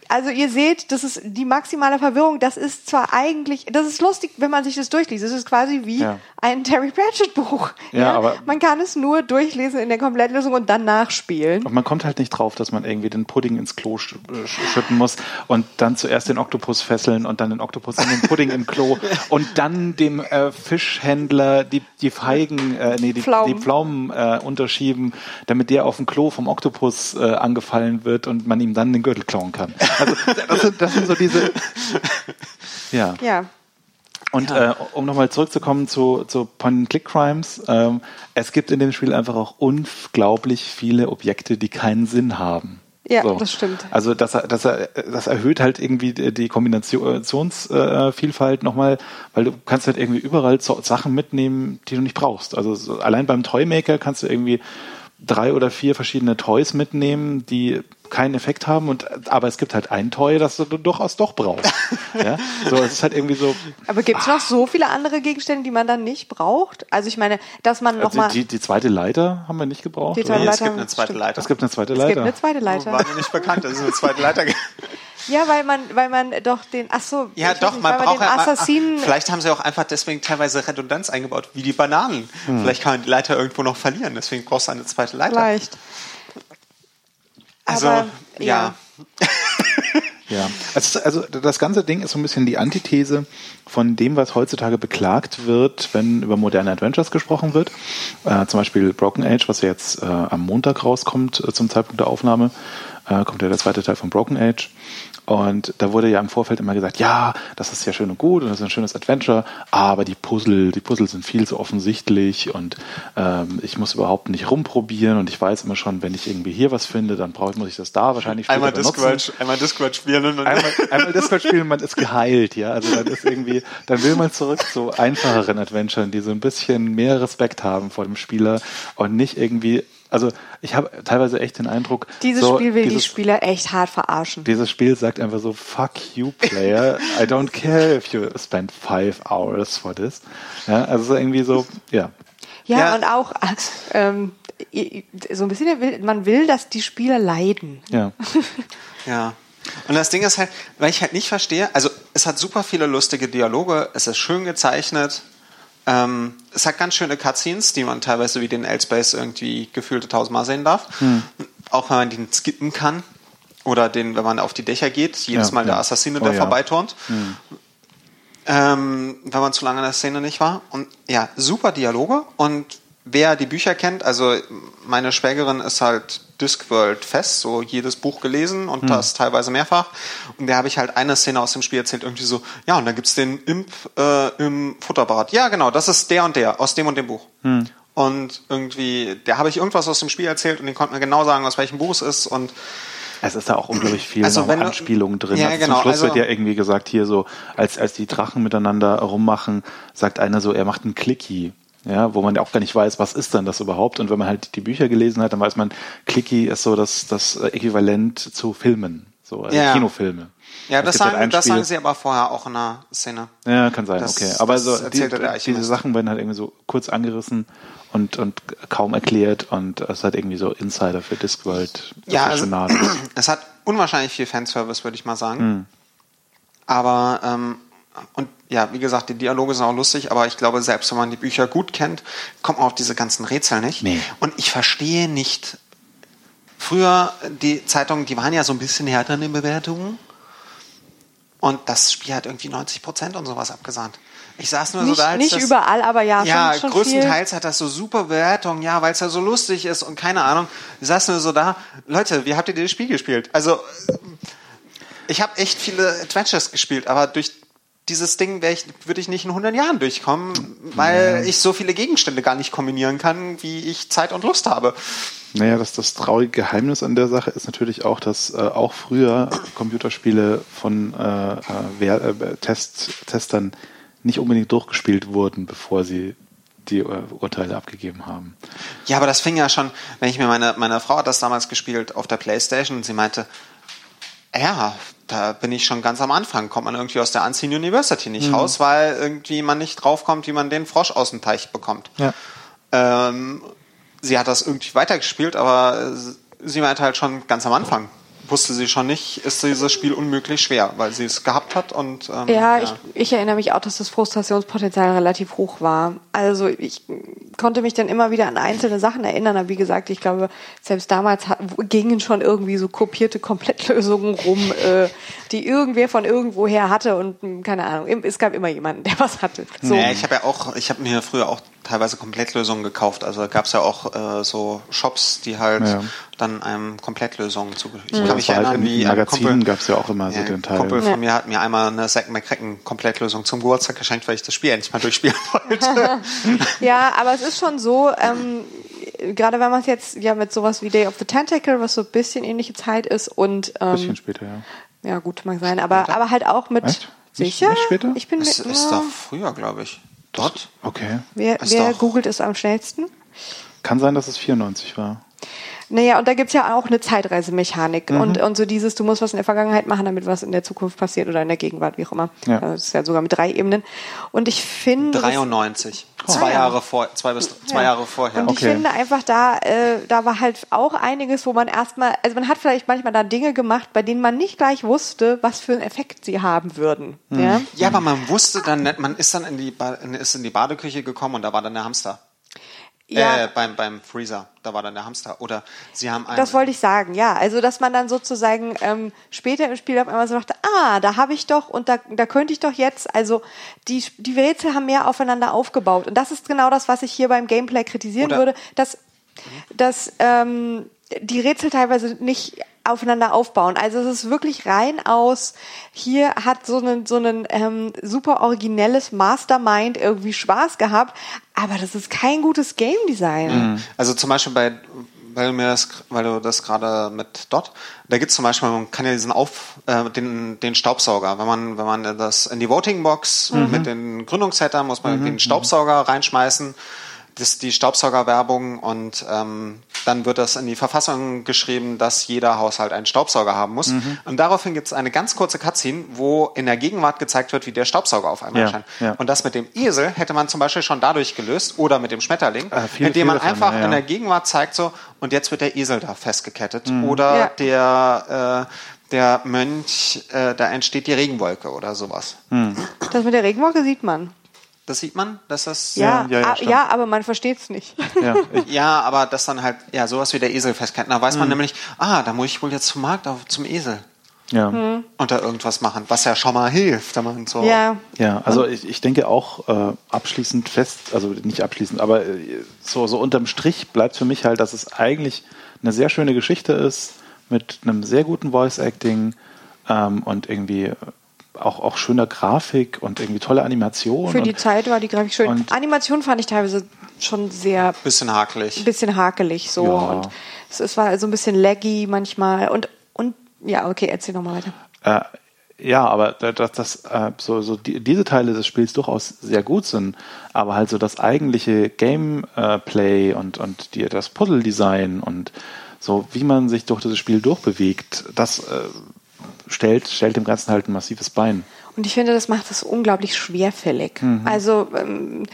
Also ihr seht, das ist die maximale Verwirrung. Das ist zwar eigentlich, das ist lustig, wenn man sich das durchliest. Das ist quasi wie Ja. ein Terry Pratchett Buch. Ja, aber- man kann es nur durchlesen in der Komplettlösung und dann nachspielen. Und man kommt halt nicht drauf, dass man irgendwie den Pudding ins Klo sch äh, sch- schütten muss und dann zuerst den Oktopus fesseln und dann den Oktopus in den Pudding im Klo und dann dem äh, Fischhändler die, die Feigen, äh, nee, die Pflaumen. die Pflaumen äh, unterschieben, damit der auf dem Klo vom Oktopus äh, angefallen wird und man ihm dann den Gürtel klauen kann. Also das sind, das sind so diese... Ja. Ja. Und äh, um nochmal zurückzukommen zu, zu Point-and-Click-Crimes, ähm, es gibt in dem Spiel einfach auch unglaublich viele Objekte, die keinen Sinn haben. Ja, das stimmt. Also das, das, das erhöht halt irgendwie die Kombinationsvielfalt nochmal, weil du kannst halt irgendwie überall so Sachen mitnehmen, die du nicht brauchst. Also so, allein beim Toymaker kannst du irgendwie drei oder vier verschiedene Toys mitnehmen, die keinen Effekt haben und aber es gibt halt ein Toy, das du durchaus doch brauchst. ja? So, es ist halt irgendwie so, Aber gibt es noch so viele andere Gegenstände, die man dann nicht braucht? Also ich meine, dass man Also nochmal... die, die zweite Leiter haben wir nicht gebraucht. Die zweite Nee, es Leiter- gibt eine zweite stimmt. Leiter. Es gibt eine zweite Es Leiter. gibt eine zweite Leiter. War mir nicht bekannt, dass es eine zweite Leiter gibt. Ja, weil man, weil man doch den, ach so, Ja, doch, nicht, man braucht den ja, Assassinen, Vielleicht haben sie auch einfach deswegen teilweise Redundanz eingebaut, wie die Bananen. Vielleicht kann man die Leiter irgendwo noch verlieren, deswegen brauchst du eine zweite Leiter. vielleicht. Also, Aber, ja. Ja, es ist, also das ganze Ding ist so ein bisschen die Antithese von dem, was heutzutage beklagt wird, wenn über moderne Adventures gesprochen wird. Äh, zum Beispiel Broken Age, was ja jetzt äh, am Montag rauskommt äh, zum Zeitpunkt der Aufnahme. äh, kommt ja der zweite Teil von Broken Age. Und da wurde ja im Vorfeld immer gesagt, ja, das ist ja schön und gut und das ist ein schönes Adventure, aber die Puzzle, die Puzzle sind viel zu offensichtlich und ähm, ich muss überhaupt nicht rumprobieren und ich weiß immer schon, wenn ich irgendwie hier was finde, dann brauche ich, muss ich das da wahrscheinlich einmal Discord, einmal Discord spielen und einmal, einmal Discord spielen, man ist geheilt, ja. Also dann ist irgendwie, dann will man zurück zu einfacheren Adventuren, die so ein bisschen mehr Respekt haben vor dem Spieler und nicht irgendwie also ich habe teilweise echt den Eindruck, dieses so, Spiel will dieses, die Spieler echt hart verarschen. Dieses Spiel sagt einfach so, fuck you, Player. I don't care if you spend five hours for this. Ja, also irgendwie so, ja. Ja, ja. und auch ähm, so ein bisschen, man will, dass die Spieler leiden. Ja. ja. Und das Ding ist halt, weil ich halt nicht verstehe, also es hat super viele lustige Dialoge, es ist schön gezeichnet, ähm, es hat ganz schöne Cutscenes, die man teilweise wie den L-Space irgendwie gefühlte tausendmal sehen darf. Hm. Auch wenn man den skippen kann. Oder den, wenn man auf die Dächer geht, jedes ja, Mal ja. der Assassine, der oh, ja. vorbeiturnt. Hm. Ähm, wenn man zu lange in der Szene nicht war. Und ja, super Dialoge. Und wer die Bücher kennt, also meine Schwägerin ist halt Discworld fest, so jedes Buch gelesen und hm. das teilweise mehrfach. Und da habe ich halt eine Szene aus dem Spiel erzählt, irgendwie so, ja, und da gibt's den Imp äh, im Futterbad. Ja, genau, das ist der und der, aus dem und dem Buch. Hm. Und irgendwie, der habe ich irgendwas aus dem Spiel erzählt und den konnte mir genau sagen, aus welchem Buch es ist und es ist da auch unglaublich viel also wenn Anspielungen drin. Ja, also genau. Zum Schluss also, wird ja irgendwie gesagt, hier so, als, als die Drachen miteinander rummachen, sagt einer so, er macht einen Clicky ja, wo man ja auch gar nicht weiß, was ist denn das überhaupt. Und wenn man halt die Bücher gelesen hat, dann weiß man, Clicky ist so das, das Äquivalent zu Filmen, so also ja. Kinofilme. Ja, das, sagen, halt das sagen sie aber vorher auch in der Szene. Ja, kann sein, das, okay. Aber so die, diese Sachen werden halt irgendwie so kurz angerissen und, und kaum erklärt und es hat irgendwie so Insider für Discworld. Ja, also, es hat unwahrscheinlich viel Fanservice, würde ich mal sagen. Hm. Aber ähm, und ja, wie gesagt, die Dialoge sind auch lustig, aber ich glaube, selbst wenn man die Bücher gut kennt, kommt man auf diese ganzen Rätsel nicht. Nee. Und ich verstehe nicht. Früher, die Zeitungen, die waren ja so ein bisschen härter in den Bewertungen. Und das Spiel hat irgendwie 90 Prozent und sowas abgesandt. Ich saß nur nicht, so da. Als nicht das, überall, aber ja, ja schon, schon größtenteils viel. hat das so super Bewertungen, ja, weil es ja so lustig ist und keine Ahnung. Ich saß nur so da, Leute, wie habt ihr das Spiel gespielt? Also, ich habe echt viele Adventures gespielt, aber durch dieses Ding ich, würde ich nicht in 100 Jahren durchkommen, weil ja. ich so viele Gegenstände gar nicht kombinieren kann, wie ich Zeit und Lust habe. Naja, das, das traurige Geheimnis an der Sache ist natürlich auch, dass äh, auch früher Computerspiele von äh, äh, äh, Test, Testern nicht unbedingt durchgespielt wurden, bevor sie die äh, Urteile abgegeben haben. Ja, aber das fing ja schon, wenn ich mir meine, meine Frau hat das damals gespielt auf der Playstation und sie meinte, ja, da bin ich schon ganz am Anfang, kommt man irgendwie aus der Unseen University nicht mhm. raus, weil irgendwie man nicht draufkommt, wie man den Frosch aus dem Teich bekommt. Ja. Ähm, sie hat das irgendwie weitergespielt, aber sie meinte halt schon ganz am Anfang, wusste sie schon nicht, ist dieses Spiel unmöglich schwer, weil sie es gehabt hat und ähm, ja, ja. Ich, ich, erinnere mich auch, dass das Frustrationspotenzial relativ hoch war. Also ich konnte mich dann immer wieder an einzelne Sachen erinnern, aber wie gesagt, ich glaube, selbst damals hat, gingen schon irgendwie so kopierte Komplettlösungen rum, äh, die irgendwer von irgendwoher hatte und hm, keine Ahnung, es gab immer jemanden, der was hatte. So. Nee, ich habe ja auch, ich habe mir früher auch teilweise Komplettlösungen gekauft. Also gab es ja auch äh, so Shops, die halt ja. dann einem Komplettlösungen zu. Ich ja, kann mich erinnern, halt wie Magazinen gab es ja auch immer ja, so den Teil. Ein Kumpel von mir hat mir einmal eine Zack McCracken Komplettlösung zum Geburtstag geschenkt, weil ich das Spiel endlich mal durchspielen wollte. ja, aber es ist schon so. Ähm, gerade wenn man es jetzt ja mit sowas wie Day of the Tentacle, was so ein bisschen ähnliche Zeit ist und ähm, bisschen später, ja. Ja, gut, mag sein, aber aber halt auch mit Echt? sicher. Nicht, nicht später? Ich bin es ist doch früher, glaube ich. Dort? Okay. Wer, wer googelt es am schnellsten? Kann sein, dass es 94 war. Naja, und da gibt's ja auch eine Zeitreisemechanik. Mhm. Und, und so dieses, du musst was in der Vergangenheit machen, damit was in der Zukunft passiert oder in der Gegenwart, wie auch immer. Ja. Das ist ja sogar mit drei Ebenen. Und ich finde. 93. Oh. Zwei ja. Jahre vor, zwei bis zwei ja. Jahre vorher. Und okay. ich finde einfach da, äh, da war halt auch einiges, wo man erstmal, also man hat vielleicht manchmal da Dinge gemacht, bei denen man nicht gleich wusste, was für einen Effekt sie haben würden. Mhm. Ja? ja, aber man wusste dann nicht, man ist dann in die, ist in die Badeküche gekommen und da war dann der Hamster. Ja. Äh, beim, beim Freezer, da war dann der Hamster. Oder sie haben einen. Das wollte ich sagen, ja. Also, dass man dann sozusagen ähm, später im Spiel auf einmal so dachte, ah, da habe ich doch und da, da könnte ich doch jetzt. Also, die, die Rätsel haben mehr aufeinander aufgebaut. Und das ist genau das, was ich hier beim Gameplay kritisieren Oder würde, dass, dass ähm, die Rätsel teilweise nicht aufeinander aufbauen. Also es ist wirklich rein aus, hier hat so ein so einen ähm, super originelles Mastermind irgendwie Spaß gehabt, aber das ist kein gutes Game Design. Also zum Beispiel bei, weil du mir das, weil du das gerade mit Dot, da gibt's zum Beispiel, man kann ja diesen Auf, äh, den, den Staubsauger, wenn man, wenn man das in die Voting Box mit den Gründungssettern muss man den Staubsauger reinschmeißen, das die Staubsaugerwerbung und ähm, dann wird das in die Verfassung geschrieben, dass jeder Haushalt einen Staubsauger haben muss. Und daraufhin gibt's eine ganz kurze Cutscene, wo in der Gegenwart gezeigt wird, wie der Staubsauger auf einmal Ja, erscheint. ja. Und das mit dem Esel hätte man zum Beispiel schon dadurch gelöst oder mit dem Schmetterling, Äh, viel- indem man viel davon, einfach ja, in der Gegenwart zeigt so, und jetzt wird der Esel da festgekettet. Oder Ja. der, äh, der Mönch, äh, da entsteht die Regenwolke oder sowas. Das mit der Regenwolke sieht man. Das sieht man, dass das. Ja, ja, ja, ah, ja aber man versteht es nicht. Ja, aber das dann halt, ja, sowas wie der Esel festkettet. Da weiß man nämlich, ah, da muss ich wohl jetzt zum Markt auf, zum Esel ja. und da irgendwas machen, was ja schon mal hilft, wenn man so. Ja, Ja, also ich, ich denke auch äh, abschließend fest, also nicht abschließend, aber äh, so, so unterm Strich bleibt für mich halt, dass es eigentlich eine sehr schöne Geschichte ist mit einem sehr guten Voice Acting ähm, und irgendwie auch, auch schöner Grafik und irgendwie tolle Animation. für die Zeit war die Grafik schön. und- Animation fand ich teilweise schon sehr Bisschen hakelig. ein bisschen hakelig so Ja. und es, es war so ein bisschen laggy manchmal und und ja okay erzähl noch mal weiter Äh, ja, aber da- dass das, äh, so, so die, diese Teile des Spiels durchaus sehr gut sind, aber halt so das eigentliche Gameplay und, und die, das Puzzle-Design und so, wie man sich durch dieses Spiel durchbewegt, das äh, stellt, stellt dem Ganzen halt ein massives Bein. und ich finde das macht es unglaublich schwerfällig also ähm,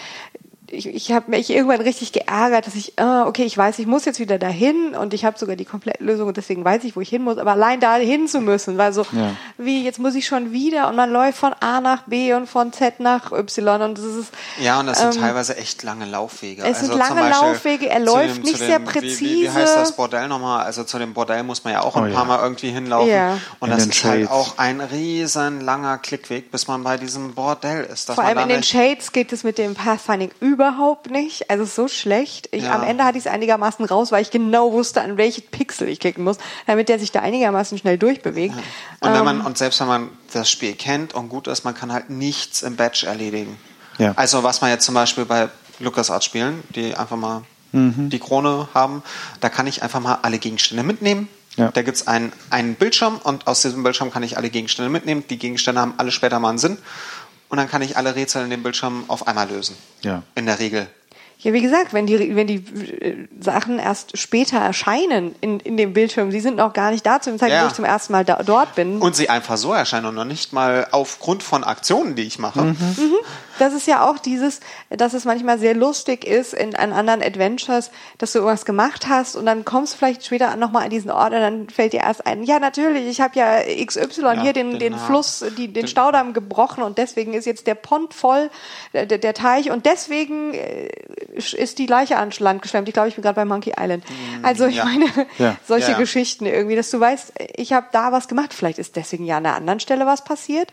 ich, ich habe mich irgendwann richtig geärgert, dass ich, ah, okay, ich weiß, ich muss jetzt wieder dahin und ich habe sogar die komplette Lösung und deswegen weiß ich, wo ich hin muss. Aber allein da hin zu müssen, weil so, Ja. wie, jetzt muss ich schon wieder und man läuft von A nach B und von Z nach Y und das ist, Ja, und das sind ähm, teilweise echt lange Laufwege. es sind Also lange Beispiel Laufwege, er läuft dem- nicht zu sehr dem- Wie, wie, wie heißt präzise. das Bordell nochmal? Also zu dem Bordell muss man ja auch ein Oh paar ja. Mal irgendwie hinlaufen. Ja. Und In das ist halt Shades. auch ein riesen langer Klickweg, bis man bei diesem Bordell ist. Vor allem in den Shades geht es mit dem Pathfinding überhaupt nicht. Also es ist so schlecht. Ich, Ja. Am Ende hatte ich es einigermaßen raus, weil ich genau wusste, an welche Pixel ich klicken muss, damit der sich da einigermaßen schnell durchbewegt. Und, wenn Ähm, man, und selbst wenn man das Spiel kennt und gut ist, man kann halt nichts im Batch erledigen. Ja. Also was man jetzt zum Beispiel bei LucasArts Spielen, die einfach mal Mhm. die Krone haben, da kann ich einfach mal alle Gegenstände mitnehmen. Ja. Da gibt's einen, einen Bildschirm und aus diesem Bildschirm kann ich alle Gegenstände mitnehmen. Die Gegenstände haben alle später mal einen Sinn. Und dann kann ich alle Rätsel in dem Bildschirm auf einmal lösen. Ja. In der Regel. Ja, wie gesagt, wenn die, wenn die äh, Sachen erst später erscheinen in, in dem Bildschirm, sie sind noch gar nicht da zu dem Zeitpunkt, Ja. wo ich zum ersten Mal da, dort bin. Und sie einfach so erscheinen und noch nicht mal aufgrund von Aktionen, die ich mache. Mhm. Das ist ja auch dieses, dass es manchmal sehr lustig ist in, an anderen Adventures, dass du irgendwas gemacht hast und dann kommst du vielleicht später nochmal an diesen Ort und dann fällt dir erst ein, ja natürlich, ich habe ja XY hier den, den. Fluss, die, den Staudamm gebrochen und deswegen ist jetzt der Pont voll, der, der Teich und deswegen äh, ist die Leiche ans Land geschwemmt. Ich glaube, ich bin gerade bei Monkey Island. Also ich ja. meine, Ja. solche Ja, ja. Geschichten irgendwie, dass du weißt, ich habe da was gemacht. Vielleicht ist deswegen ja an einer anderen Stelle was passiert,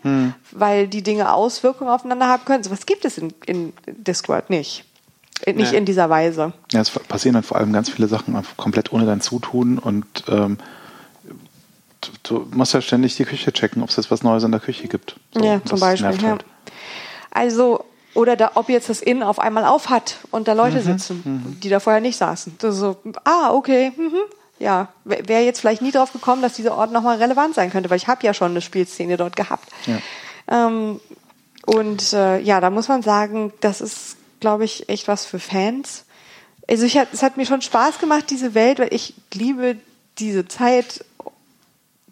weil die Dinge Auswirkungen aufeinander haben können. Sowas gibt es in, in Discworld nicht. In- Nicht Nee. in dieser Weise. Ja, es passieren dann vor allem ganz viele Sachen komplett ohne dein Zutun und ähm, du, du musst ja ständig die Küche checken, ob es jetzt was Neues in der Küche gibt. So, ja, das zum Beispiel. Ja. halt. Also, oder da, ob jetzt das Inn auf einmal auf hat und da Mhm, Leute sitzen, die da vorher nicht saßen. Das so, ah, okay, mhm. ja, wäre jetzt vielleicht nie drauf gekommen, dass dieser Ort nochmal relevant sein könnte, weil ich habe ja schon eine Spielszene dort gehabt. Ähm, und äh, ja, da muss man sagen, das ist, glaube ich, echt was für Fans. Also ich hat, es hat mir schon Spaß gemacht, diese Welt, weil ich liebe diese Zeit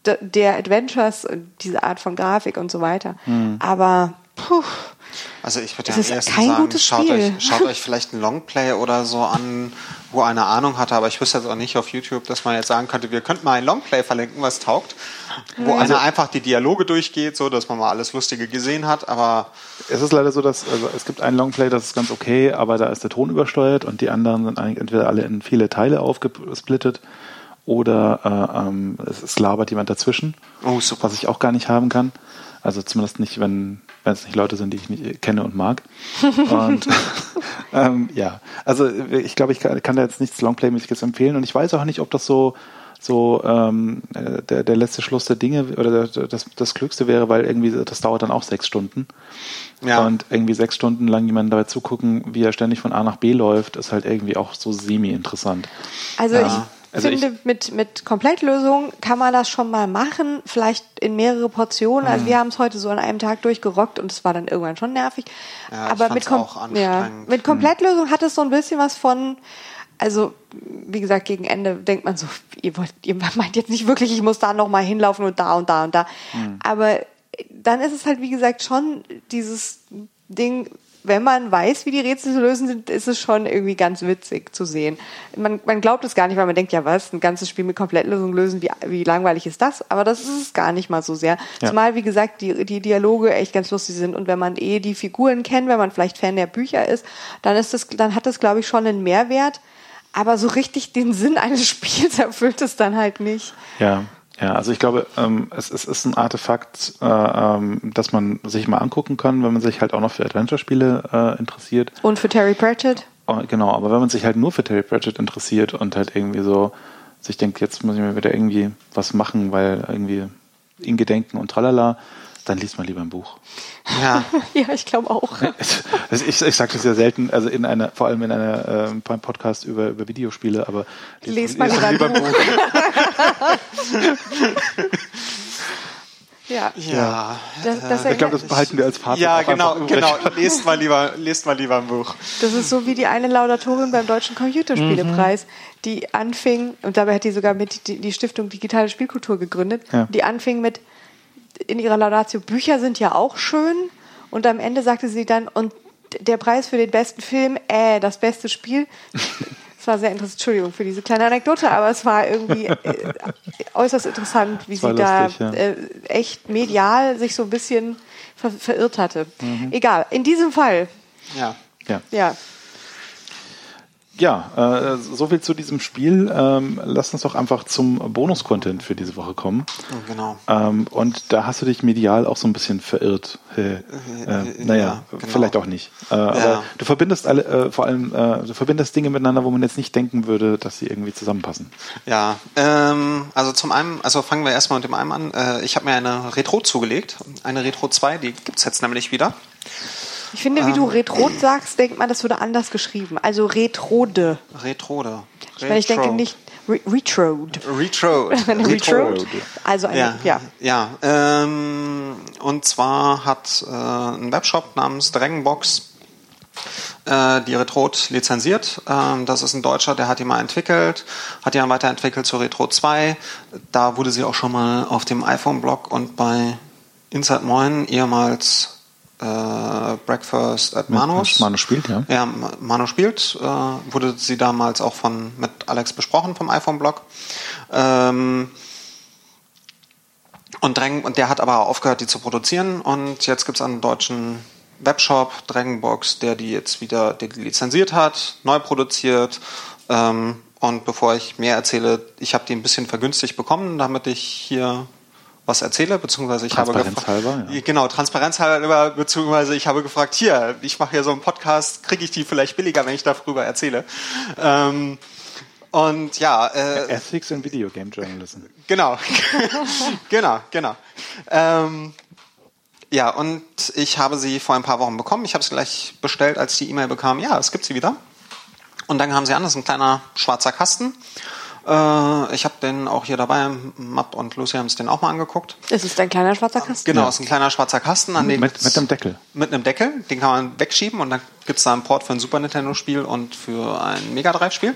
de- der Adventures, und diese Art von Grafik und so weiter. Aber puh, Also ich würde ja am ehesten sagen, schaut Spiel. euch, schaut euch vielleicht ein Longplay oder so an, wo einer Ahnung hatte, aber ich wüsste jetzt auch nicht auf YouTube, dass man jetzt sagen könnte, wir könnten mal ein Longplay verlinken, was taugt, wo einer einfach die Dialoge durchgeht, so dass man mal alles Lustige gesehen hat, aber Es ist leider so, dass also es gibt einen Longplay, das ist ganz okay, aber da ist der Ton übersteuert und die anderen sind eigentlich entweder alle in viele Teile aufgesplittet oder äh, ähm, es, es labert jemand dazwischen, Oh, super. was ich auch gar nicht haben kann. Also zumindest nicht, wenn wenn es nicht Leute sind, die ich nicht kenne und mag. Und ähm, ja, also ich glaube, ich kann, kann da jetzt nichts Longplay-mäßiges empfehlen und ich weiß auch nicht, ob das so so ähm, äh, der, der letzte Schluss der Dinge oder das, das Klügste wäre, weil irgendwie das dauert dann auch sechs Stunden. Ja. Und irgendwie sechs Stunden lang jemanden dabei zugucken, wie er ständig von A nach B läuft, ist halt irgendwie auch so semi-interessant. Also ja. ich also finde, ich, mit, mit Komplettlösung kann man das schon mal machen, vielleicht in mehrere Portionen. Also mhm. wir haben es heute so an einem Tag durchgerockt und es war dann irgendwann schon nervig. Ja, Aber mit, Kom ja, mit Komplettlösung hat es so ein bisschen was von, also wie gesagt, gegen Ende denkt man so, ihr, wollt, ihr meint jetzt nicht wirklich, ich muss da noch mal hinlaufen und da und da und da. Mhm. Aber dann ist es halt, wie gesagt, schon dieses Ding, wenn man weiß, wie die Rätsel zu lösen sind, ist es schon irgendwie ganz witzig zu sehen. Man, man glaubt es gar nicht, weil man denkt, ja was, ein ganzes Spiel mit Komplettlösung lösen, wie, wie langweilig ist das? Aber das ist es gar nicht mal so sehr. Ja. Zumal, wie gesagt, die, die Dialoge echt ganz lustig sind und wenn man eh die Figuren kennt, wenn man vielleicht Fan der Bücher ist, dann ist das, dann hat das, glaube ich, schon einen Mehrwert. Aber so richtig den Sinn eines Spiels erfüllt es dann halt nicht. Ja. Ja, also ich glaube, ähm, es, es ist ein Artefakt, äh, ähm, das man sich mal angucken kann, wenn man sich halt auch noch für Adventure-Spiele äh, interessiert. Und für Terry Pratchett? Oh, genau, aber wenn man sich halt nur für Terry Pratchett interessiert und halt irgendwie so sich denkt, jetzt muss ich mir wieder irgendwie was machen, weil irgendwie in Gedenken und tralala, dann liest man lieber ein Buch. Ja, ja ich glaube auch. ich, ich sage das ja selten, also in einer, vor allem in einer äh, beim Podcast über, über Videospiele, aber lest mal lieber, lieber ein Buch. Ja. Ja. Das, das ich glaube, das behalten wir als Fazit. Ja, genau, genau. Lest mal lieber, lest mal lieber ein Buch. Das ist so wie die eine Laudatorin beim Deutschen Computerspielepreis, mhm. die anfing, und dabei hat die sogar mit die, die Stiftung Digitale Spielkultur gegründet, ja. die anfing mit in ihrer Laudatio, Bücher sind ja auch schön. Und am Ende sagte sie dann, und der Preis für den besten Film, äh, das beste Spiel. Es war sehr interessant, Entschuldigung für diese kleine Anekdote, aber es war irgendwie äh, äußerst interessant, wie sie lustig, da ja. äh, echt medial sich so ein bisschen ver verirrt hatte. Mhm. Egal, in diesem Fall. Ja. Ja. ja. Ja, äh, so viel zu diesem Spiel. Ähm, lass uns doch einfach zum Bonus-Content für diese Woche kommen. Genau. Ähm, und da hast du dich medial auch so ein bisschen verirrt. Äh, äh, naja, ja, genau. vielleicht auch nicht. Äh, ja. Aber du verbindest alle, äh, vor allem, äh, du verbindest Dinge miteinander, wo man jetzt nicht denken würde, dass sie irgendwie zusammenpassen. Ja, ähm, also zum einen, also fangen wir erstmal mit dem einen an. Äh, ich habe mir eine Retro zugelegt, eine Retro 2, die gibt's jetzt nämlich wieder. Ich finde, wie ähm, du Retrod sagst, denkt man, das wurde anders geschrieben. Also Retrode. Retrode. Ich, meine, ich denke nicht Re Retrode. Retrode. Retrode. Also eine, ja. Ja, ja ähm, und zwar hat äh, ein Webshop namens Dragonbox äh, die Retrode lizenziert. Ähm, das ist ein Deutscher, der hat die mal entwickelt, hat die dann weiterentwickelt zur Retro 2. Da wurde sie auch schon mal auf dem iPhone-Blog und bei Inside Moin ehemals äh, Breakfast at Manos. Manu spielt, ja. Ja, Manu spielt. Äh, wurde sie damals auch von mit Alex besprochen vom iPhone-Blog. Ähm, und, Drang, und der hat aber aufgehört, die zu produzieren. Und jetzt gibt es einen deutschen Webshop, Dragonbox, der die jetzt wieder der die lizenziert hat, neu produziert. Ähm, und bevor ich mehr erzähle, ich habe die ein bisschen vergünstigt bekommen, damit ich hier was erzähle, beziehungsweise ich habe gefragt, ja. genau, transparenzhalber, beziehungsweise ich habe gefragt, hier, ich mache hier so einen Podcast, kriege ich die vielleicht billiger, wenn ich darüber erzähle? Ähm, und ja, äh, Ethics in Video Game Journalism. Genau, genau, genau. Ähm, ja, und ich habe sie vor ein paar Wochen bekommen. Ich habe sie gleich bestellt, als die E-Mail bekam. Ja, es gibt sie wieder. Und dann haben sie an, das ist ein kleiner schwarzer Kasten. Äh, ich habe den auch hier dabei. Matt und Lucy haben es den auch mal angeguckt. Es ist ein kleiner schwarzer Kasten. Genau, es ist ein kleiner schwarzer Kasten. An mit, mit einem Deckel. Mit einem Deckel. Den kann man wegschieben und dann gibt es da einen Port für ein Super Nintendo-Spiel und für ein Mega Drive-Spiel.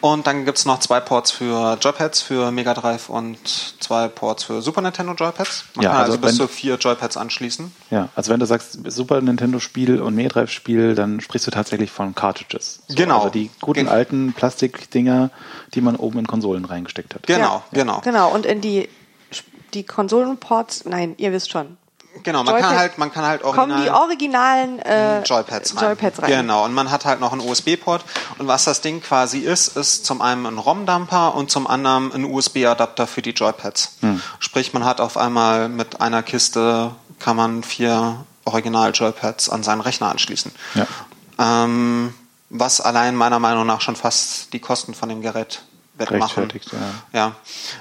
Und dann gibt es noch zwei Ports für Joypads für Mega Drive und zwei Ports für Super Nintendo Joypads. Man ja, kann also, also bis zu vier Joypads anschließen. Ja, also wenn du sagst Super Nintendo-Spiel und Mega Drive-Spiel, dann sprichst du tatsächlich von Cartridges. So, genau. Also die guten Gen alten Plastikdinger, die man oben in Konsolen reingesteckt hat. Genau, ja, genau. Genau, und in die, die Konsolenports, nein, ihr wisst schon, Genau, man Joypad kann halt, man kann halt original kommen die originalen äh, Joypads, rein. Joypads rein. Genau, und man hat halt noch einen USB-Port. Und was das Ding quasi ist, ist zum einen ein ROM-Dumper und zum anderen ein USB-Adapter für die Joypads. Hm. Sprich, man hat auf einmal mit einer Kiste kann man vier Original-Joypads an seinen Rechner anschließen. Ja. Ähm, was allein meiner Meinung nach schon fast die Kosten von dem Gerät wettmachen. Rechtfertigt, ja.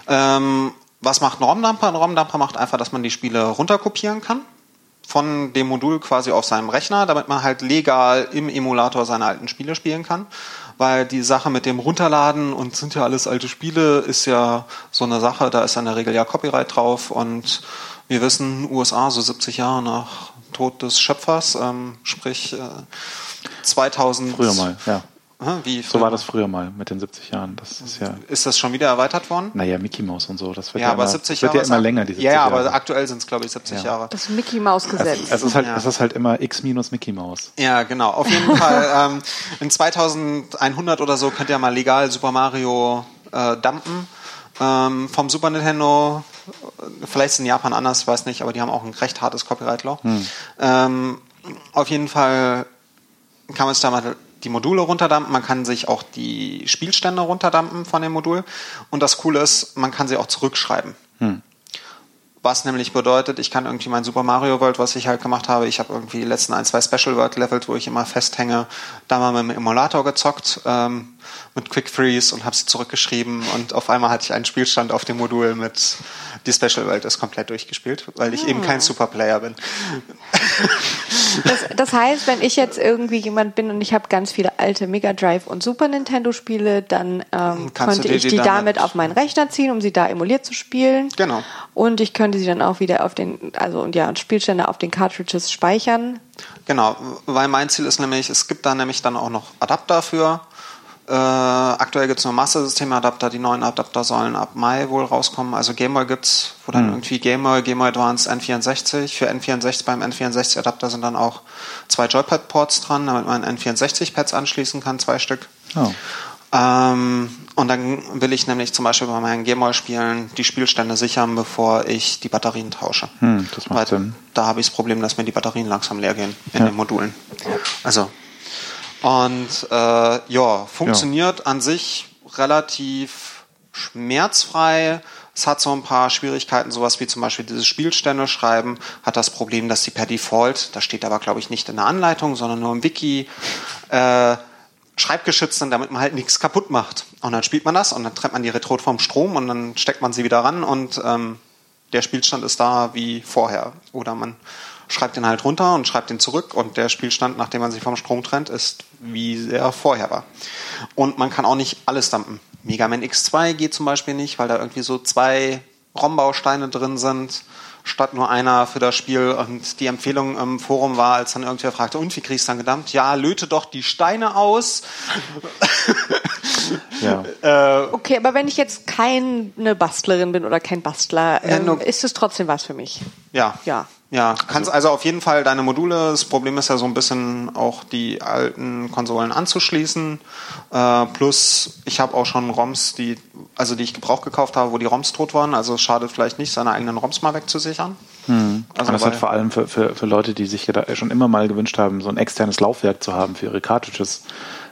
Ja. Ähm, was macht ein ROM-Dumper? Ein ROM-Dumper macht einfach, dass man die Spiele runterkopieren kann von dem Modul quasi auf seinem Rechner, damit man halt legal im Emulator seine alten Spiele spielen kann. Weil die Sache mit dem Runterladen und sind ja alles alte Spiele ist ja so eine Sache, da ist in der Regel ja Copyright drauf und wir wissen, USA, so 70 Jahre nach Tod des Schöpfers, ähm, sprich äh, 2000. Früher mal, ja. Wie So war das früher mal mit den 70 Jahren. Das ist ja, Ist das schon wieder erweitert worden? naja, Mickey Mouse und so. Das wird Ja, ja, aber immer, 70 wird Jahre. ja immer ist- länger, die 70 Ja, Jahre. aber aktuell sind es, glaube ich, 70 Ja. Jahre. Das Mickey Maus Gesetz. es ist halt, Ja. es ist halt immer X minus Mickey Mouse. Ja, genau. Auf jeden Fall ähm, in 2100 oder so könnt ihr mal legal Super Mario äh, dumpen. Ähm, vom Super Nintendo, äh, vielleicht ist es in Japan anders, ich weiß nicht, aber die haben auch ein recht hartes Copyright-Law. Ähm, auf jeden Fall kann man sich da mal die Module runterdumpen, man kann sich auch die Spielstände runterdumpen von dem Modul und das Coole ist, man kann sie auch zurückschreiben. Was nämlich bedeutet, ich kann irgendwie mein Super Mario World, was ich halt gemacht habe, ich habe irgendwie die letzten ein, zwei Special World levels, wo ich immer festhänge, da mal mit dem Emulator gezockt, ähm, mit Quick Freeze und habe sie zurückgeschrieben und auf einmal hatte ich einen Spielstand auf dem Modul mit die Special World ist komplett durchgespielt, weil ich eben kein Superplayer bin. Das, das heißt, wenn ich jetzt irgendwie jemand bin und ich habe ganz viele alte Mega Drive und Super Nintendo Spiele, dann ähm, dir ich die die damit- damit auf meinen Rechner ziehen, um sie da emuliert zu spielen. Genau. Und ich könnte sie dann auch wieder auf den, also und ja, und Spielstände auf den Cartridges speichern. Genau, weil mein Ziel ist nämlich, es gibt da nämlich dann auch noch Adapter für. Äh, aktuell gibt es nur Master-System-Adapter, die neuen Adapter sollen ab Mai wohl rauskommen. Also Gameboy gibt's, wo dann irgendwie Gameboy, Gameboy Advance, N64. Für N64 beim N64-Adapter sind dann auch zwei Joypad-Ports dran, damit man N64-Pads anschließen kann, zwei Stück. Oh. Ähm, und dann will ich nämlich zum Beispiel bei meinen Gameboy-Spielen die Spielstände sichern, bevor ich die Batterien tausche. Hm, das macht Weil Sinn. Da habe ich das Problem, dass mir die Batterien langsam leer gehen in Ja. den Modulen. Also. Und äh, ja, funktioniert an sich relativ schmerzfrei. Es hat so ein paar Schwierigkeiten, sowas wie zum Beispiel dieses Spielstände schreiben, hat das Problem, dass sie per Default, das steht aber glaube ich nicht in der Anleitung, sondern nur im Wiki, äh, schreibgeschützt sind, damit man halt nichts kaputt macht. Und dann spielt man das und dann trennt man die Retrot vom Strom und dann steckt man sie wieder ran und ähm, der Spielstand ist da wie vorher. Oder man schreibt den halt runter und schreibt den zurück und der Spielstand, nachdem man sich vom Strom trennt, ist wie er vorher war. Und man kann auch nicht alles dumpen. Mega Man X2 geht zum Beispiel nicht, weil da irgendwie so zwei ROM-Bausteine drin sind, statt nur einer für das Spiel. Und die Empfehlung im Forum war, als dann irgendwer fragte, und wie kriegst du dann gedumpt? Ja, löte doch die Steine aus. Ja. Okay, aber wenn ich jetzt keine Bastlerin bin oder kein Bastler, Ja, ähm, nur- ist es trotzdem was für mich. Ja. Ja. Ja, kannst also, auf jeden Fall deine Module. Das Problem ist ja so ein bisschen auch die alten Konsolen anzuschließen. Äh, plus, ich habe auch schon ROMs, die, also die ich gebraucht gekauft habe, wo die ROMs tot waren. Also es schadet vielleicht nicht, seine eigenen ROMs mal wegzusichern. Also Und das hat vor allem für, für, für Leute, die sich schon immer mal gewünscht haben, so ein externes Laufwerk zu haben für ihre Cartridges,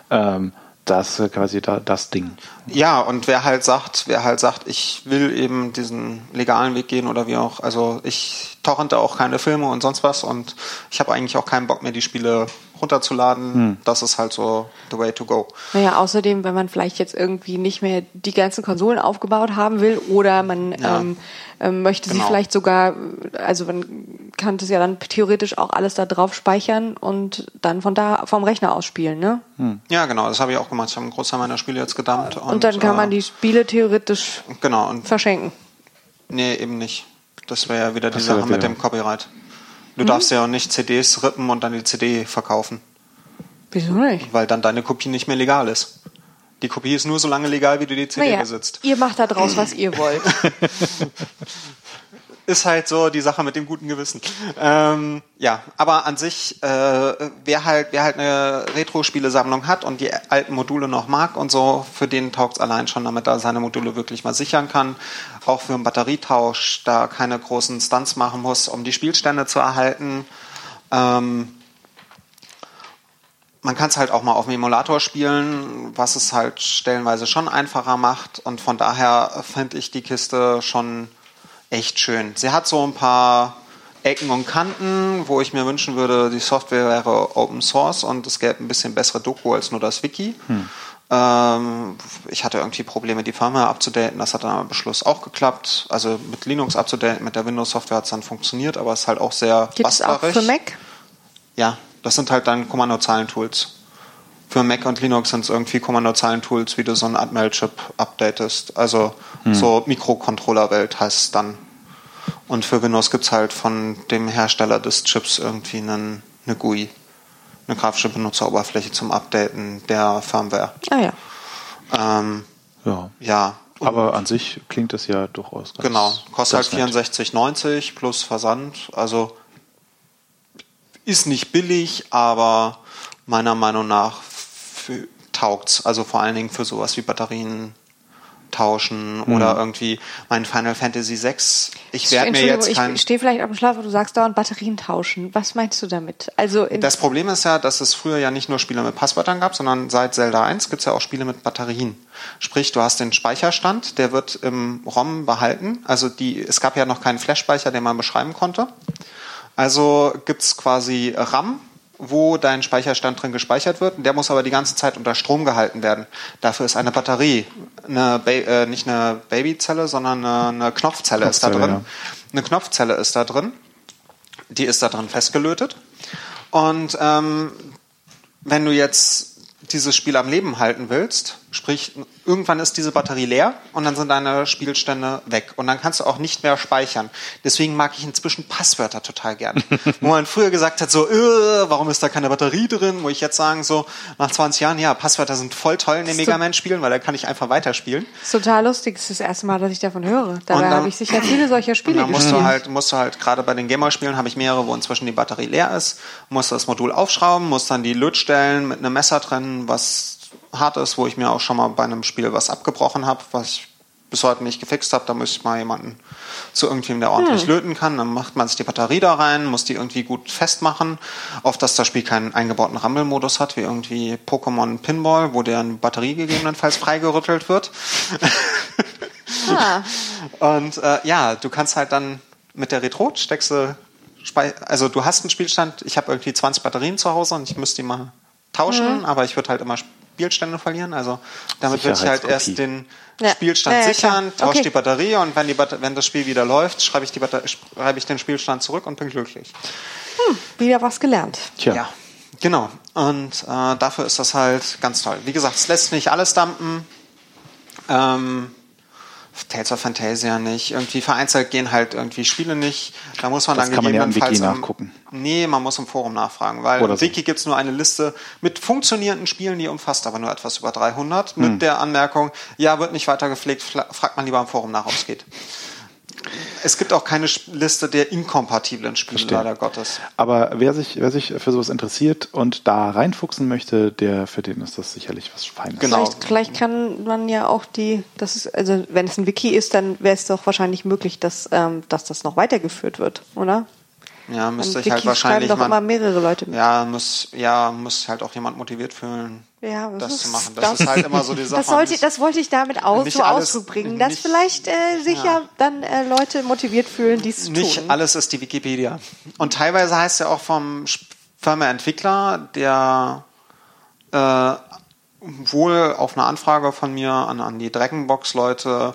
ähm, das quasi da, das Ding. Ja, und wer halt sagt, wer halt sagt, ich will eben diesen legalen Weg gehen oder wie auch, also ich torrente auch keine Filme und sonst was und ich habe eigentlich auch keinen Bock mehr, die Spiele runterzuladen. Das ist halt so the way to go. Naja, außerdem, wenn man vielleicht jetzt irgendwie nicht mehr die ganzen Konsolen aufgebaut haben will oder man Ja. ähm, ähm, möchte Genau. sie vielleicht sogar, also man kann das ja dann theoretisch auch alles da drauf speichern und dann von da vom Rechner aus spielen, ne? Ja, genau, das habe ich auch gemacht. Ich habe einen Großteil meiner Spiele jetzt gedumpt. Und, Und, dann kann man äh, die Spiele theoretisch Genau, und verschenken. nee, eben nicht. Das wäre ja wieder die Das Sache mit dem Copyright. Mhm. Du darfst ja auch nicht CDs rippen und dann die CD verkaufen, Wieso nicht? weil dann deine Kopie nicht mehr legal ist. Die Kopie ist nur so lange legal, wie du die CD Naja, besitzt. ihr macht da draus, was ihr wollt. Ist halt so die Sache mit dem guten Gewissen. Ähm, ja, aber an sich, äh, wer halt, wer halt eine Retro-Spielesammlung hat und die alten Module noch mag und so, für den taugt's allein schon, damit er seine Module wirklich mal sichern kann. Auch für einen Batterietausch, da keine großen Stunts machen muss, um die Spielstände zu erhalten. Ähm, man kann es halt auch mal auf dem Emulator spielen, was es halt stellenweise schon einfacher macht. Und von daher finde ich die Kiste schon echt schön. Sie hat so ein paar Ecken und Kanten, wo ich mir wünschen würde, die Software wäre Open Source und es gäbe ein bisschen bessere Doku als nur das Wiki. Ähm, ich hatte irgendwie Probleme, die Firmware abzudaten. Das hat dann am Beschluss auch geklappt. Also mit Linux abzudaten, mit der Windows-Software hat es dann funktioniert, aber es ist halt auch sehr Gibt es auch für Mac? Ja, das sind halt dann Kommandozeilen-Tools. Für Mac und Linux sind es irgendwie Kommandozeilen-Tools, wie du so einen Atmel-Chip updatest. Also hm. so Mikrocontroller-Welt heißt es dann. Und für Windows gibt es halt von dem Hersteller des Chips irgendwie einen, eine GUI eine grafische Benutzeroberfläche zum Updaten der Firmware. Ah ja. Ähm, ja. Ja. Aber an sich klingt das ja durchaus ganz Genau, kostet halt 64,90 plus Versand. Also ist nicht billig, aber meiner Meinung nach taugt's. Also vor allen Dingen für sowas wie Batterien tauschen mhm. oder irgendwie mein Final Fantasy VI. Ich werde mir jetzt kein Ich stehe vielleicht auf dem Schlaf, wo du sagst dauernd Batterien tauschen. Was meinst du damit? Also das Problem ist ja, dass es früher ja nicht nur Spiele mit Passwörtern gab, sondern seit Zelda 1 gibt es ja auch Spiele mit Batterien. Sprich, du hast den Speicherstand, der wird im ROM behalten. Also die, es gab ja noch keinen Flash-Speicher, den man beschreiben konnte. Also gibt es quasi RAM, wo dein Speicherstand drin gespeichert wird. Der muss aber die ganze Zeit unter Strom gehalten werden. Dafür ist eine Batterie, eine ba äh, nicht eine Babyzelle, sondern eine, eine Knopfzelle, Knopfzelle, ist da drin. Ja. Eine Knopfzelle ist da drin. Die ist da drin festgelötet. Und ähm, wenn du jetzt dieses Spiel am Leben halten willst, sprich, irgendwann ist diese Batterie leer und dann sind deine Spielstände weg und dann kannst du auch nicht mehr speichern. Deswegen mag ich inzwischen Passwörter total gern. Wo man früher gesagt hat, so, äh, warum ist da keine Batterie drin? Wo ich jetzt sagen, so, nach 20 Jahren, ja, Passwörter sind voll toll in den Mega Man-Spielen, weil da kann ich einfach weiterspielen. Ist total lustig. Das ist das erste Mal, dass ich davon höre. Dabei habe ich sicher viele solcher Spiele und dann musst Du halt, musst du halt, gerade bei den Gamer-Spielen habe ich mehrere, wo inzwischen die Batterie leer ist, musst du das Modul aufschrauben, musst dann die Lötstellen mit einem Messer trennen, was hart ist, wo ich mir auch schon mal bei einem Spiel was abgebrochen habe, was ich bis heute nicht gefixt habe. Da müsste ich mal jemanden zu irgendjemandem, der ordentlich hm. löten kann. Dann macht man sich die Batterie da rein, muss die irgendwie gut festmachen. Oft, dass das Spiel keinen eingebauten Rumble-Modus hat, wie irgendwie Pokémon Pinball, wo deren Batterie gegebenenfalls freigerüttelt wird. Ah. Und äh, ja, du kannst halt dann mit der Retro steckst du, also du hast einen Spielstand, ich habe irgendwie 20 Batterien zu Hause und ich müsste die mal tauschen, mhm. aber ich würde halt immer Spielstände verlieren. Also damit würde ich halt erst den ja. Spielstand ja, ja, sichern, tausche okay. die Batterie und wenn, die wenn das Spiel wieder läuft, schreibe ich, die schreibe ich den Spielstand zurück und bin glücklich. Hm, wieder was gelernt. Tja. Ja, genau. Und äh, dafür ist das halt ganz toll. Wie gesagt, es lässt nicht alles dampen. Ähm, Tales of Fantasia nicht. Irgendwie vereinzelt gehen halt irgendwie Spiele nicht. Da muss man das dann kann gegebenenfalls. Man ja im Wiki nachgucken. Nee, man muss im Forum nachfragen, weil Oder im Wiki gibt es nur eine Liste mit funktionierenden Spielen, die umfasst aber nur etwas über 300. Hm. Mit der Anmerkung, ja, wird nicht weiter gepflegt, fragt man lieber im Forum nach, ob es geht. Es gibt auch keine Liste der inkompatiblen Spiele, Verstehen. leider Gottes. Aber wer sich, wer sich für sowas interessiert und da reinfuchsen möchte, der für den ist das sicherlich was Feines. Genau. Vielleicht, vielleicht kann man ja auch die, das ist, also wenn es ein Wiki ist, dann wäre es doch wahrscheinlich möglich, dass, ähm, dass das noch weitergeführt wird, oder? Ja, müsste ich halt wahrscheinlich. doch man, immer mehrere Leute mit. Ja, muss, ja, muss halt auch jemand motiviert fühlen, ja, das, das zu machen. Das, das, ist halt immer so die Sache. Das, sollte, das wollte ich damit aus, so Ausdruck bringen, dass nicht, vielleicht äh, sich ja. ja dann äh, Leute motiviert fühlen, dies zu tun. Nicht alles ist die Wikipedia. Und teilweise heißt ja auch vom Firma-Entwickler, der äh, wohl auf eine Anfrage von mir an, an die Dragonbox-Leute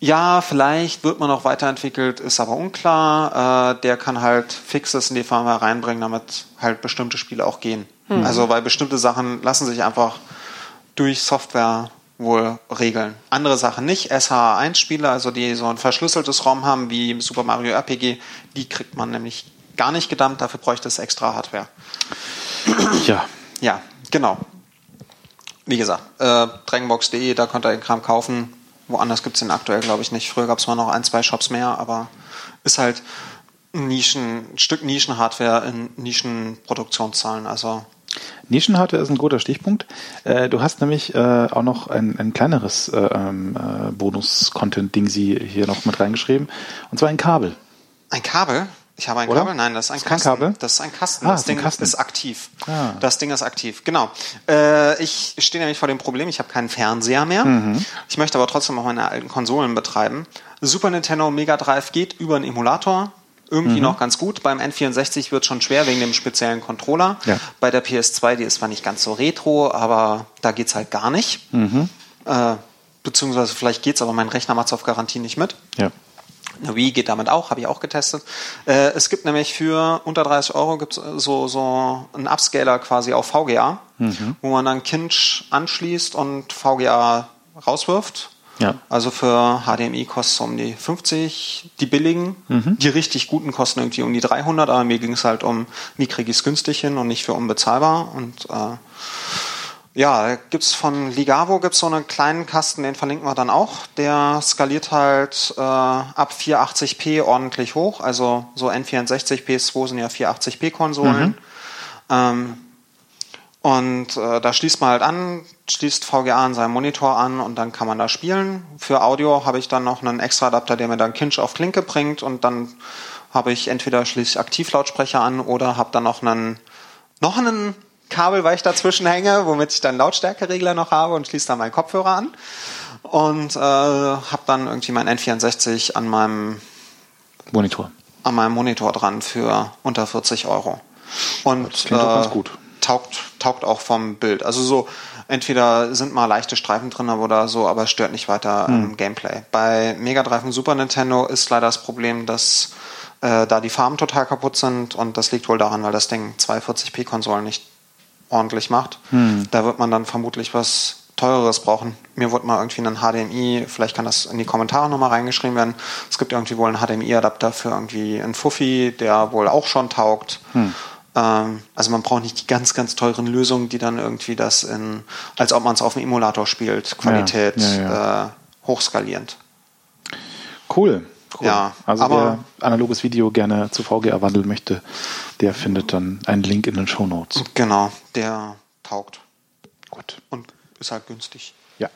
ja, vielleicht wird man noch weiterentwickelt, ist aber unklar. Äh, der kann halt Fixes in die Firmware reinbringen, damit halt bestimmte Spiele auch gehen. Mhm. Also weil bestimmte Sachen lassen sich einfach durch Software wohl regeln. Andere Sachen nicht. SH1-Spiele, also die so ein verschlüsseltes ROM haben wie Super Mario RPG, die kriegt man nämlich gar nicht gedammt, dafür bräuchte es extra Hardware. Ja. Ja, genau. Wie gesagt, äh, Dragonbox.de, da könnt ihr den Kram kaufen Woanders gibt es den aktuell, glaube ich, nicht. Früher gab es mal noch ein, zwei Shops mehr, aber ist halt ein, Nischen, ein Stück Nischenhardware in Nischenproduktionszahlen. Also Nischenhardware ist ein guter Stichpunkt. Äh, du hast nämlich äh, auch noch ein, ein kleineres äh, ähm, Bonus-Content-Ding hier noch mit reingeschrieben. Und zwar ein Kabel. Ein Kabel? Ich habe ein Oder? Kabel? Nein, das ist ein ist Kasten. Kabel? Das ist ein Kasten. Ah, das Ding Kasten. ist aktiv. Ah. Das Ding ist aktiv, genau. Äh, ich stehe nämlich vor dem Problem, ich habe keinen Fernseher mehr. Mhm. Ich möchte aber trotzdem auch meine alten Konsolen betreiben. Super Nintendo Mega Drive geht über einen Emulator. irgendwie noch ganz gut. Beim N64 wird schon schwer wegen dem speziellen Controller. Ja. Bei der PS2, die ist zwar nicht ganz so retro, aber da geht's halt gar nicht. Äh, beziehungsweise vielleicht geht's, aber mein Rechner macht's auf Garantie nicht mit. Ja. Eine Wii geht damit auch, habe ich auch getestet. Äh, es gibt nämlich für unter 30 Euro gibt's so, so einen Upscaler quasi auf VGA, wo man dann Kinch anschließt und VGA rauswirft. Ja. Also für HDMI kostet es um die 50, die billigen. Die richtig guten kosten irgendwie um die 300, aber mir ging es halt um, wie kriege ich es günstig hin und nicht für unbezahlbar. Und äh, ja, gibt's von Ligavo gibt's so einen kleinen Kasten, den verlinken wir dann auch. Der skaliert halt äh, ab 480p ordentlich hoch. Also so N64, PS2 sind ja 480p Konsolen. Ähm, und äh, da schließt man halt an, schließt VGA an seinem Monitor an und dann kann man da spielen. Für Audio habe ich dann noch einen extra Adapter, der mir dann Kinch auf Klinke bringt und dann habe ich entweder schließe ich Aktivlautsprecher an oder habe dann noch einen noch einen Kabel, weil ich dazwischen hänge, womit ich dann Lautstärkeregler noch habe und schließe dann meinen Kopfhörer an und äh, habe dann irgendwie mein N64 an meinem Monitor. an meinem Monitor dran für unter 40 Euro. Und Das klingt doch ganz gut. Taugt, taugt auch vom Bild. Also so, entweder sind mal leichte Streifen drin oder so, aber stört nicht weiter Hm. im Gameplay. Bei Mega Drive und Super Nintendo ist leider das Problem, dass äh, da die Farben total kaputt sind und das liegt wohl daran, weil das Ding 240p-Konsolen nicht ordentlich macht. Hm. Da wird man dann vermutlich was teureres brauchen. Mir wurde mal irgendwie ein HDMI, vielleicht kann das in die Kommentare nochmal reingeschrieben werden. Es gibt irgendwie wohl einen HDMI-Adapter für irgendwie einen Fuffi, der wohl auch schon taugt. Hm. Ähm, also man braucht nicht die ganz, ganz teuren Lösungen, die dann irgendwie das in, als ob man es auf dem Emulator spielt, Qualität Ja, ja, Äh, hochskalierend. Cool. Cool. Ja, also aber- wer analoges Video gerne zu VGA wandeln möchte, der findet dann einen Link in den Show Notes. Genau, der taugt Gut. und ist halt günstig. Ja.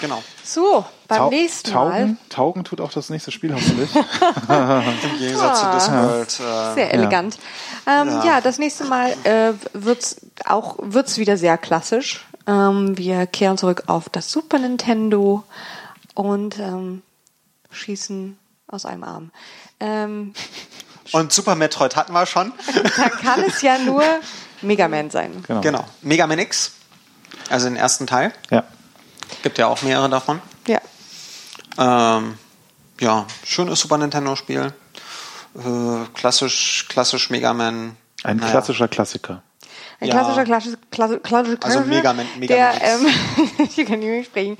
Genau. So, beim Tau- nächsten Taugen, Mal. Taugen tut auch das nächste Spiel hoffentlich. Im Gegensatz zu Discworld. Äh, Sehr elegant. Ähm, ja. Ja. das nächste Mal äh, wird's auch wird's wieder sehr klassisch. Ähm, wir kehren zurück auf das Super Nintendo und ähm, schießen aus einem Arm. Ähm, und Super Metroid hatten wir schon. dann kann es ja nur Mega Man sein. Genau. Genau. Mega Man X. Also den ersten Teil. Ja. Gibt ja auch mehrere davon. Ja. Ähm, ja, schönes Super Nintendo-Spiel. Äh, klassisch, klassisch Mega Man. Ein Naja. klassischer Klassiker. Ein Ja. klassischer, klassischer, klassischer, klassischer, Also Mega Man- Mega der, ähm, ich kann nicht mehr sprechen,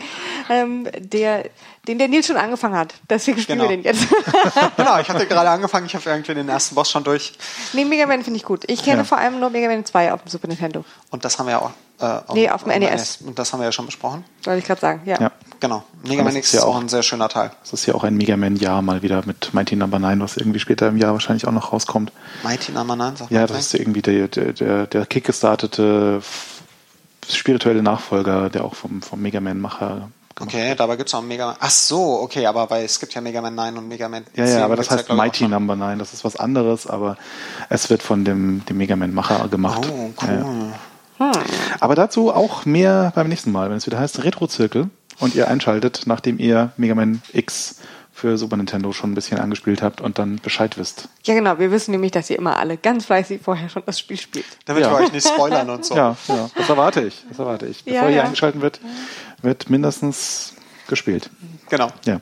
ähm, der, den der Nils schon angefangen hat. Deswegen spielen Genau. wir den jetzt. genau, ich hatte gerade angefangen, ich habe irgendwie den ersten Boss schon durch. nee, Mega Man finde ich gut. Ich kenne Ja. vor allem nur Mega Man 2 auf dem Super Nintendo. Und das haben wir ja auch. Äh, auf, Nee, auf dem NES. Und das haben wir ja schon besprochen. Wollte ich gerade sagen, ja. Ja. Genau. Mega Man X ist ja auch ein sehr schöner Teil. Das ist ja auch ein Mega Man-Jahr mal wieder mit Mighty Number 9, was irgendwie später im Jahr wahrscheinlich auch noch rauskommt. Mighty Number 9, sagt Ja, das ist irgendwie der, der, der, der kickgestartete spirituelle Nachfolger, der auch vom, vom Mega Man-Macher Okay, dabei gibt es auch einen Mega Man. Ach so, okay, aber weil es gibt ja Mega Man 9 und Mega Man Ja, 10 ja, aber das heißt auch Mighty. Number 9, das ist was anderes, aber es wird von dem, dem Mega Man-Macher gemacht. Oh, Ja, ja. Cool. Aber dazu auch mehr beim nächsten Mal, wenn es wieder heißt Retro-Zirkel und ihr einschaltet, nachdem ihr Mega Man X für Super Nintendo schon ein bisschen angespielt habt und dann Bescheid wisst. Ja, genau. Wir wissen nämlich, dass ihr immer alle ganz fleißig vorher schon das Spiel spielt. Damit Ja. wir euch nicht spoilern und so. Ja, ja, das erwarte ich. Das erwarte ich. Ja, Bevor hier ja. eingeschaltet wird, wird mindestens gespielt. Genau. Ja.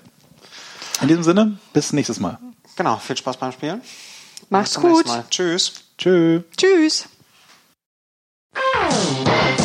In diesem Sinne, bis nächstes Mal. Genau. Viel Spaß beim Spielen. Macht's Bis zum nächsten gut. Mal. Tschüss. Tschüss. Tschüss. Oh!